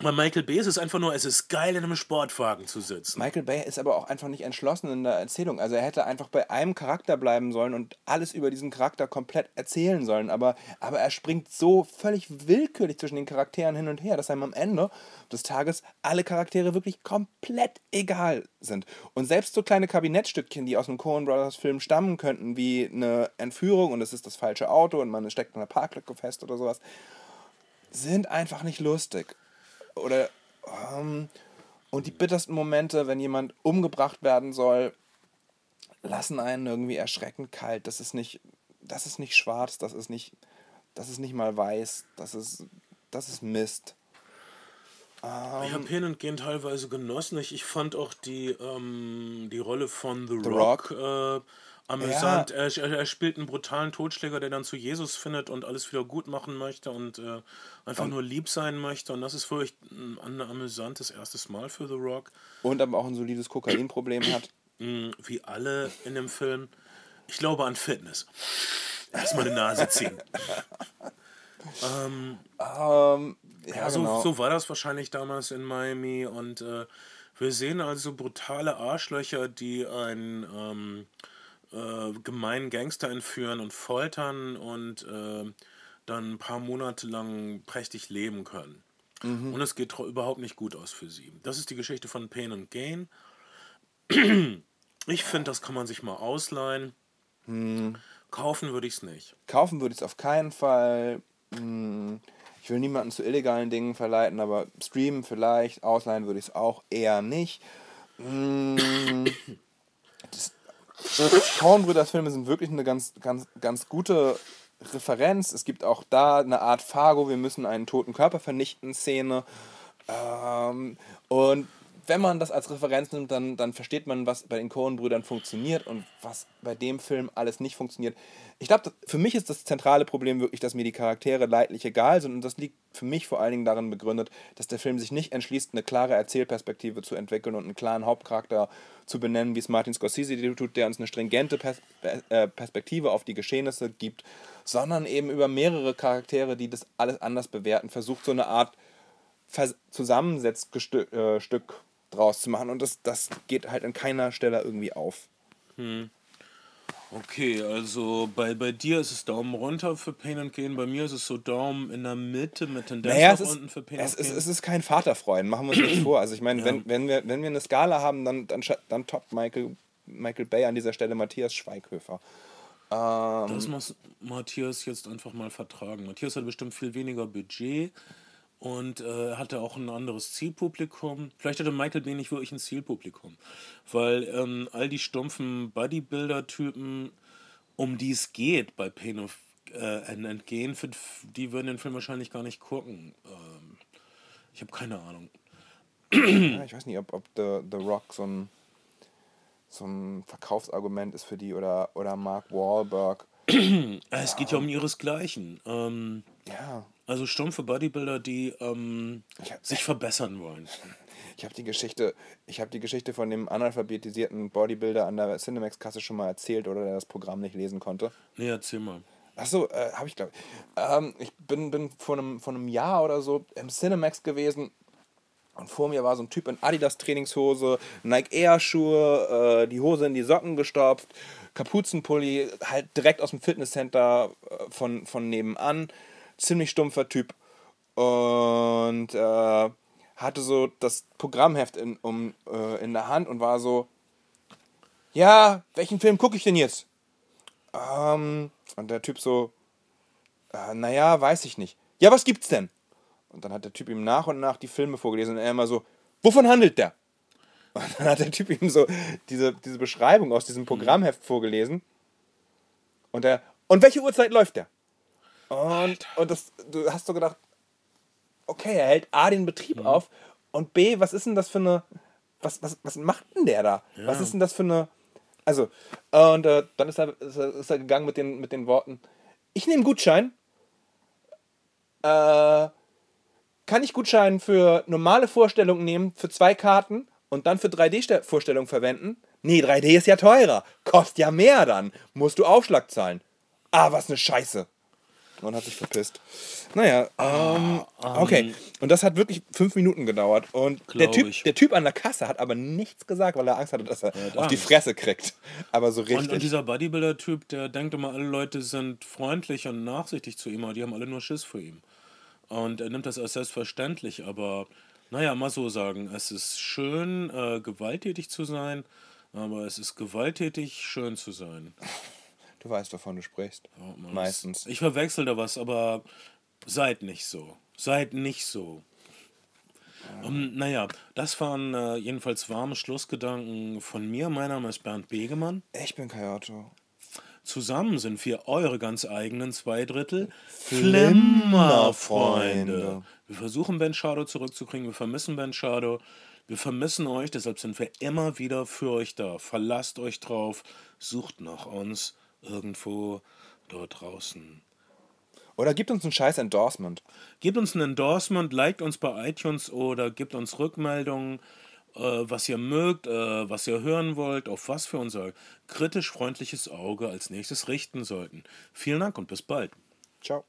Bei Michael Bay ist es einfach nur, es ist geil, in einem Sportwagen zu sitzen. Michael Bay ist aber auch einfach nicht entschlossen in der Erzählung. Also er hätte einfach bei einem Charakter bleiben sollen und alles über diesen Charakter komplett erzählen sollen. Aber, aber er springt so völlig willkürlich zwischen den Charakteren hin und her, dass einem am Ende des Tages alle Charaktere wirklich komplett egal sind. Und selbst so kleine Kabinettstückchen, die aus einem Coen Brothers Film stammen könnten, wie eine Entführung und es ist das falsche Auto und man steckt in einer Parklücke fest oder sowas, sind einfach nicht lustig oder ähm, und die bittersten Momente, wenn jemand umgebracht werden soll, lassen einen irgendwie erschreckend kalt. Das ist nicht, das ist nicht schwarz, das ist nicht, das ist nicht mal weiß, das ist, das ist Mist. Ähm, ich habe hin und gehen teilweise genossen. Ich, ich fand auch die, ähm, die Rolle von The, The Rock, Rock. Äh, amüsant. Ja. Er, er, spielt einen brutalen Totschläger, der dann zu Jesus findet und alles wieder gut machen möchte und äh, einfach und nur lieb sein möchte. Und das ist wirklich ein, ein amüsantes erstes Mal für The Rock. Und aber auch ein solides Kokainproblem hat. <clears throat> Mm, wie alle in dem Film. Ich glaube an Fitness. Erstmal die Nase <laughs> ziehen. ähm, um, ähm, ja, ja so, genau. so war das wahrscheinlich damals in Miami. Und äh, wir sehen also brutale Arschlöcher, die ein. Ähm, äh, gemeinen Gangster entführen und foltern und äh, dann ein paar Monate lang prächtig leben können. Mhm. Und es geht überhaupt nicht gut aus für sie. Das ist die Geschichte von Pain and Gain. Ich finde, das kann man sich mal ausleihen. Mhm. Kaufen würde ich es nicht. Kaufen würde ich es auf keinen Fall. Hm, ich will niemanden zu illegalen Dingen verleiten, aber streamen vielleicht, ausleihen würde ich es auch eher nicht. Hm, <coughs> das, Coen Filme sind wirklich eine ganz, ganz, ganz gute Referenz. Es gibt auch da eine Art Fargo, wir müssen einen toten Körper vernichten Szene. Ähm, und wenn man das als Referenz nimmt, dann, dann versteht man, was bei den Coen-Brüdern funktioniert und was bei dem Film alles nicht funktioniert. Ich glaube, für mich ist das zentrale Problem wirklich, dass mir die Charaktere leidlich egal sind und das liegt für mich vor allen Dingen darin begründet, dass der Film sich nicht entschließt, eine klare Erzählperspektive zu entwickeln und einen klaren Hauptcharakter zu benennen, wie es Martin Scorsese tut, der uns eine stringente Pers äh, Perspektive auf die Geschehnisse gibt, sondern eben über mehrere Charaktere, die das alles anders bewerten, versucht so eine Art Zusammensetzstück äh, draus zu machen und das, das geht halt an keiner Stelle irgendwie auf. Hm. Okay, also bei, bei dir ist es Daumen runter für Pain and Gain, bei mir ist es so Daumen in der Mitte mit Tendenz naja, nach unten für Pain es and Gain. Es ist kein Vaterfreund, machen wir uns nicht <clears throat> vor. Also ich meine, ja. wenn, wenn, wir, wenn wir eine Skala haben, dann, dann, dann toppt Michael, Michael Bay an dieser Stelle Matthias Schweighöfer. Ähm, das muss Matthias jetzt einfach mal vertragen. Matthias hat bestimmt viel weniger Budget und äh, hatte auch ein anderes Zielpublikum. Vielleicht hatte Michael Bay nicht wirklich ein Zielpublikum, weil ähm, all die stumpfen Bodybuilder-Typen, um die es geht bei Pain of äh, Entgehen, die würden den Film wahrscheinlich gar nicht gucken. Ähm, ich habe keine Ahnung. Ja, ich weiß nicht, ob, ob The, The Rock so ein, so ein Verkaufsargument ist für die oder, oder Mark Wahlberg. <clears throat> es geht ja um ihresgleichen. Ähm, ja. Also stumpfe Bodybuilder, die ähm, hab, sich verbessern wollen. Ich habe die Geschichte, ich habe die Geschichte von dem analphabetisierten Bodybuilder an der Cinemax-Kasse schon mal erzählt oder der das Programm nicht lesen konnte. Nee, erzähl mal. Achso, äh, habe ich glaube ähm, ich. bin, bin vor, einem, vor einem Jahr oder so im Cinemax gewesen und vor mir war so ein Typ in Adidas Trainingshose, Nike Air Schuhe, äh, die Hose in die Socken gestopft, Kapuzenpulli, halt direkt aus dem Fitnesscenter äh, von, von nebenan ziemlich stumpfer Typ. Und äh, hatte so das Programmheft in, um, äh, in der Hand und war so, ja, welchen Film gucke ich denn jetzt? Ähm, und der Typ so, äh, naja, weiß ich nicht. Ja, was gibt's denn? Und dann hat der Typ ihm nach und nach die Filme vorgelesen und er immer so, wovon handelt der? <laughs> Und dann hat der Typ ihm so diese, diese Beschreibung aus diesem Programmheft vorgelesen. Und der, und welche Uhrzeit läuft der? Und, und das, du hast so gedacht, okay, er hält A den Betrieb Mhm. auf und B, was ist denn das für eine, was, was, was macht denn der da? Was ist denn das für eine, also, und äh, dann ist er, ist, er, ist er gegangen mit den, mit den Worten, ich nehme Gutschein, äh, kann ich Gutschein für normale Vorstellungen nehmen, für zwei Karten und dann für 3D-Vorstellungen verwenden? Nee, 3D ist ja teurer. Kostet ja mehr dann. Musst du Aufschlag zahlen. Ah, was eine Scheiße. Und hat sich verpisst. Naja, ähm, okay. Und das hat wirklich fünf Minuten gedauert. Und der typ, ich. der typ an der Kasse hat aber nichts gesagt, weil er Angst hatte, dass er hat auf die Angst. Fresse kriegt. Aber so Und, richtig. und dieser Bodybuilder-Typ, der denkt immer, alle Leute sind freundlich und nachsichtig zu ihm, aber die haben alle nur Schiss vor ihm. Und er nimmt das als selbstverständlich, aber naja, mal so sagen, es ist schön, äh, gewalttätig zu sein, aber es ist gewalttätig, schön zu sein. Du weißt, wovon du sprichst. Man, Meistens. Ich verwechsel da was, aber seid nicht so. Seid nicht so. Um, naja, das waren äh, jedenfalls warme Schlussgedanken von mir. Mein Name ist Bernd Begemann. Ich bin Kayoto. Zusammen sind wir eure ganz eigenen zwei Drittel Flimmerfreunde. Flimmerfreunde. Wir versuchen Ben Shadow zurückzukriegen, wir vermissen Ben Shadow. Wir vermissen euch, deshalb sind wir immer wieder für euch da. Verlasst euch drauf, sucht nach uns irgendwo dort draußen. Oder gibt uns ein scheiß Endorsement. Gebt uns ein Endorsement, liked uns bei iTunes oder gebt uns Rückmeldungen, äh, was ihr mögt, äh, was ihr hören wollt, auf was wir unser kritisch freundliches Auge als nächstes richten sollten. Vielen Dank und bis bald. Ciao.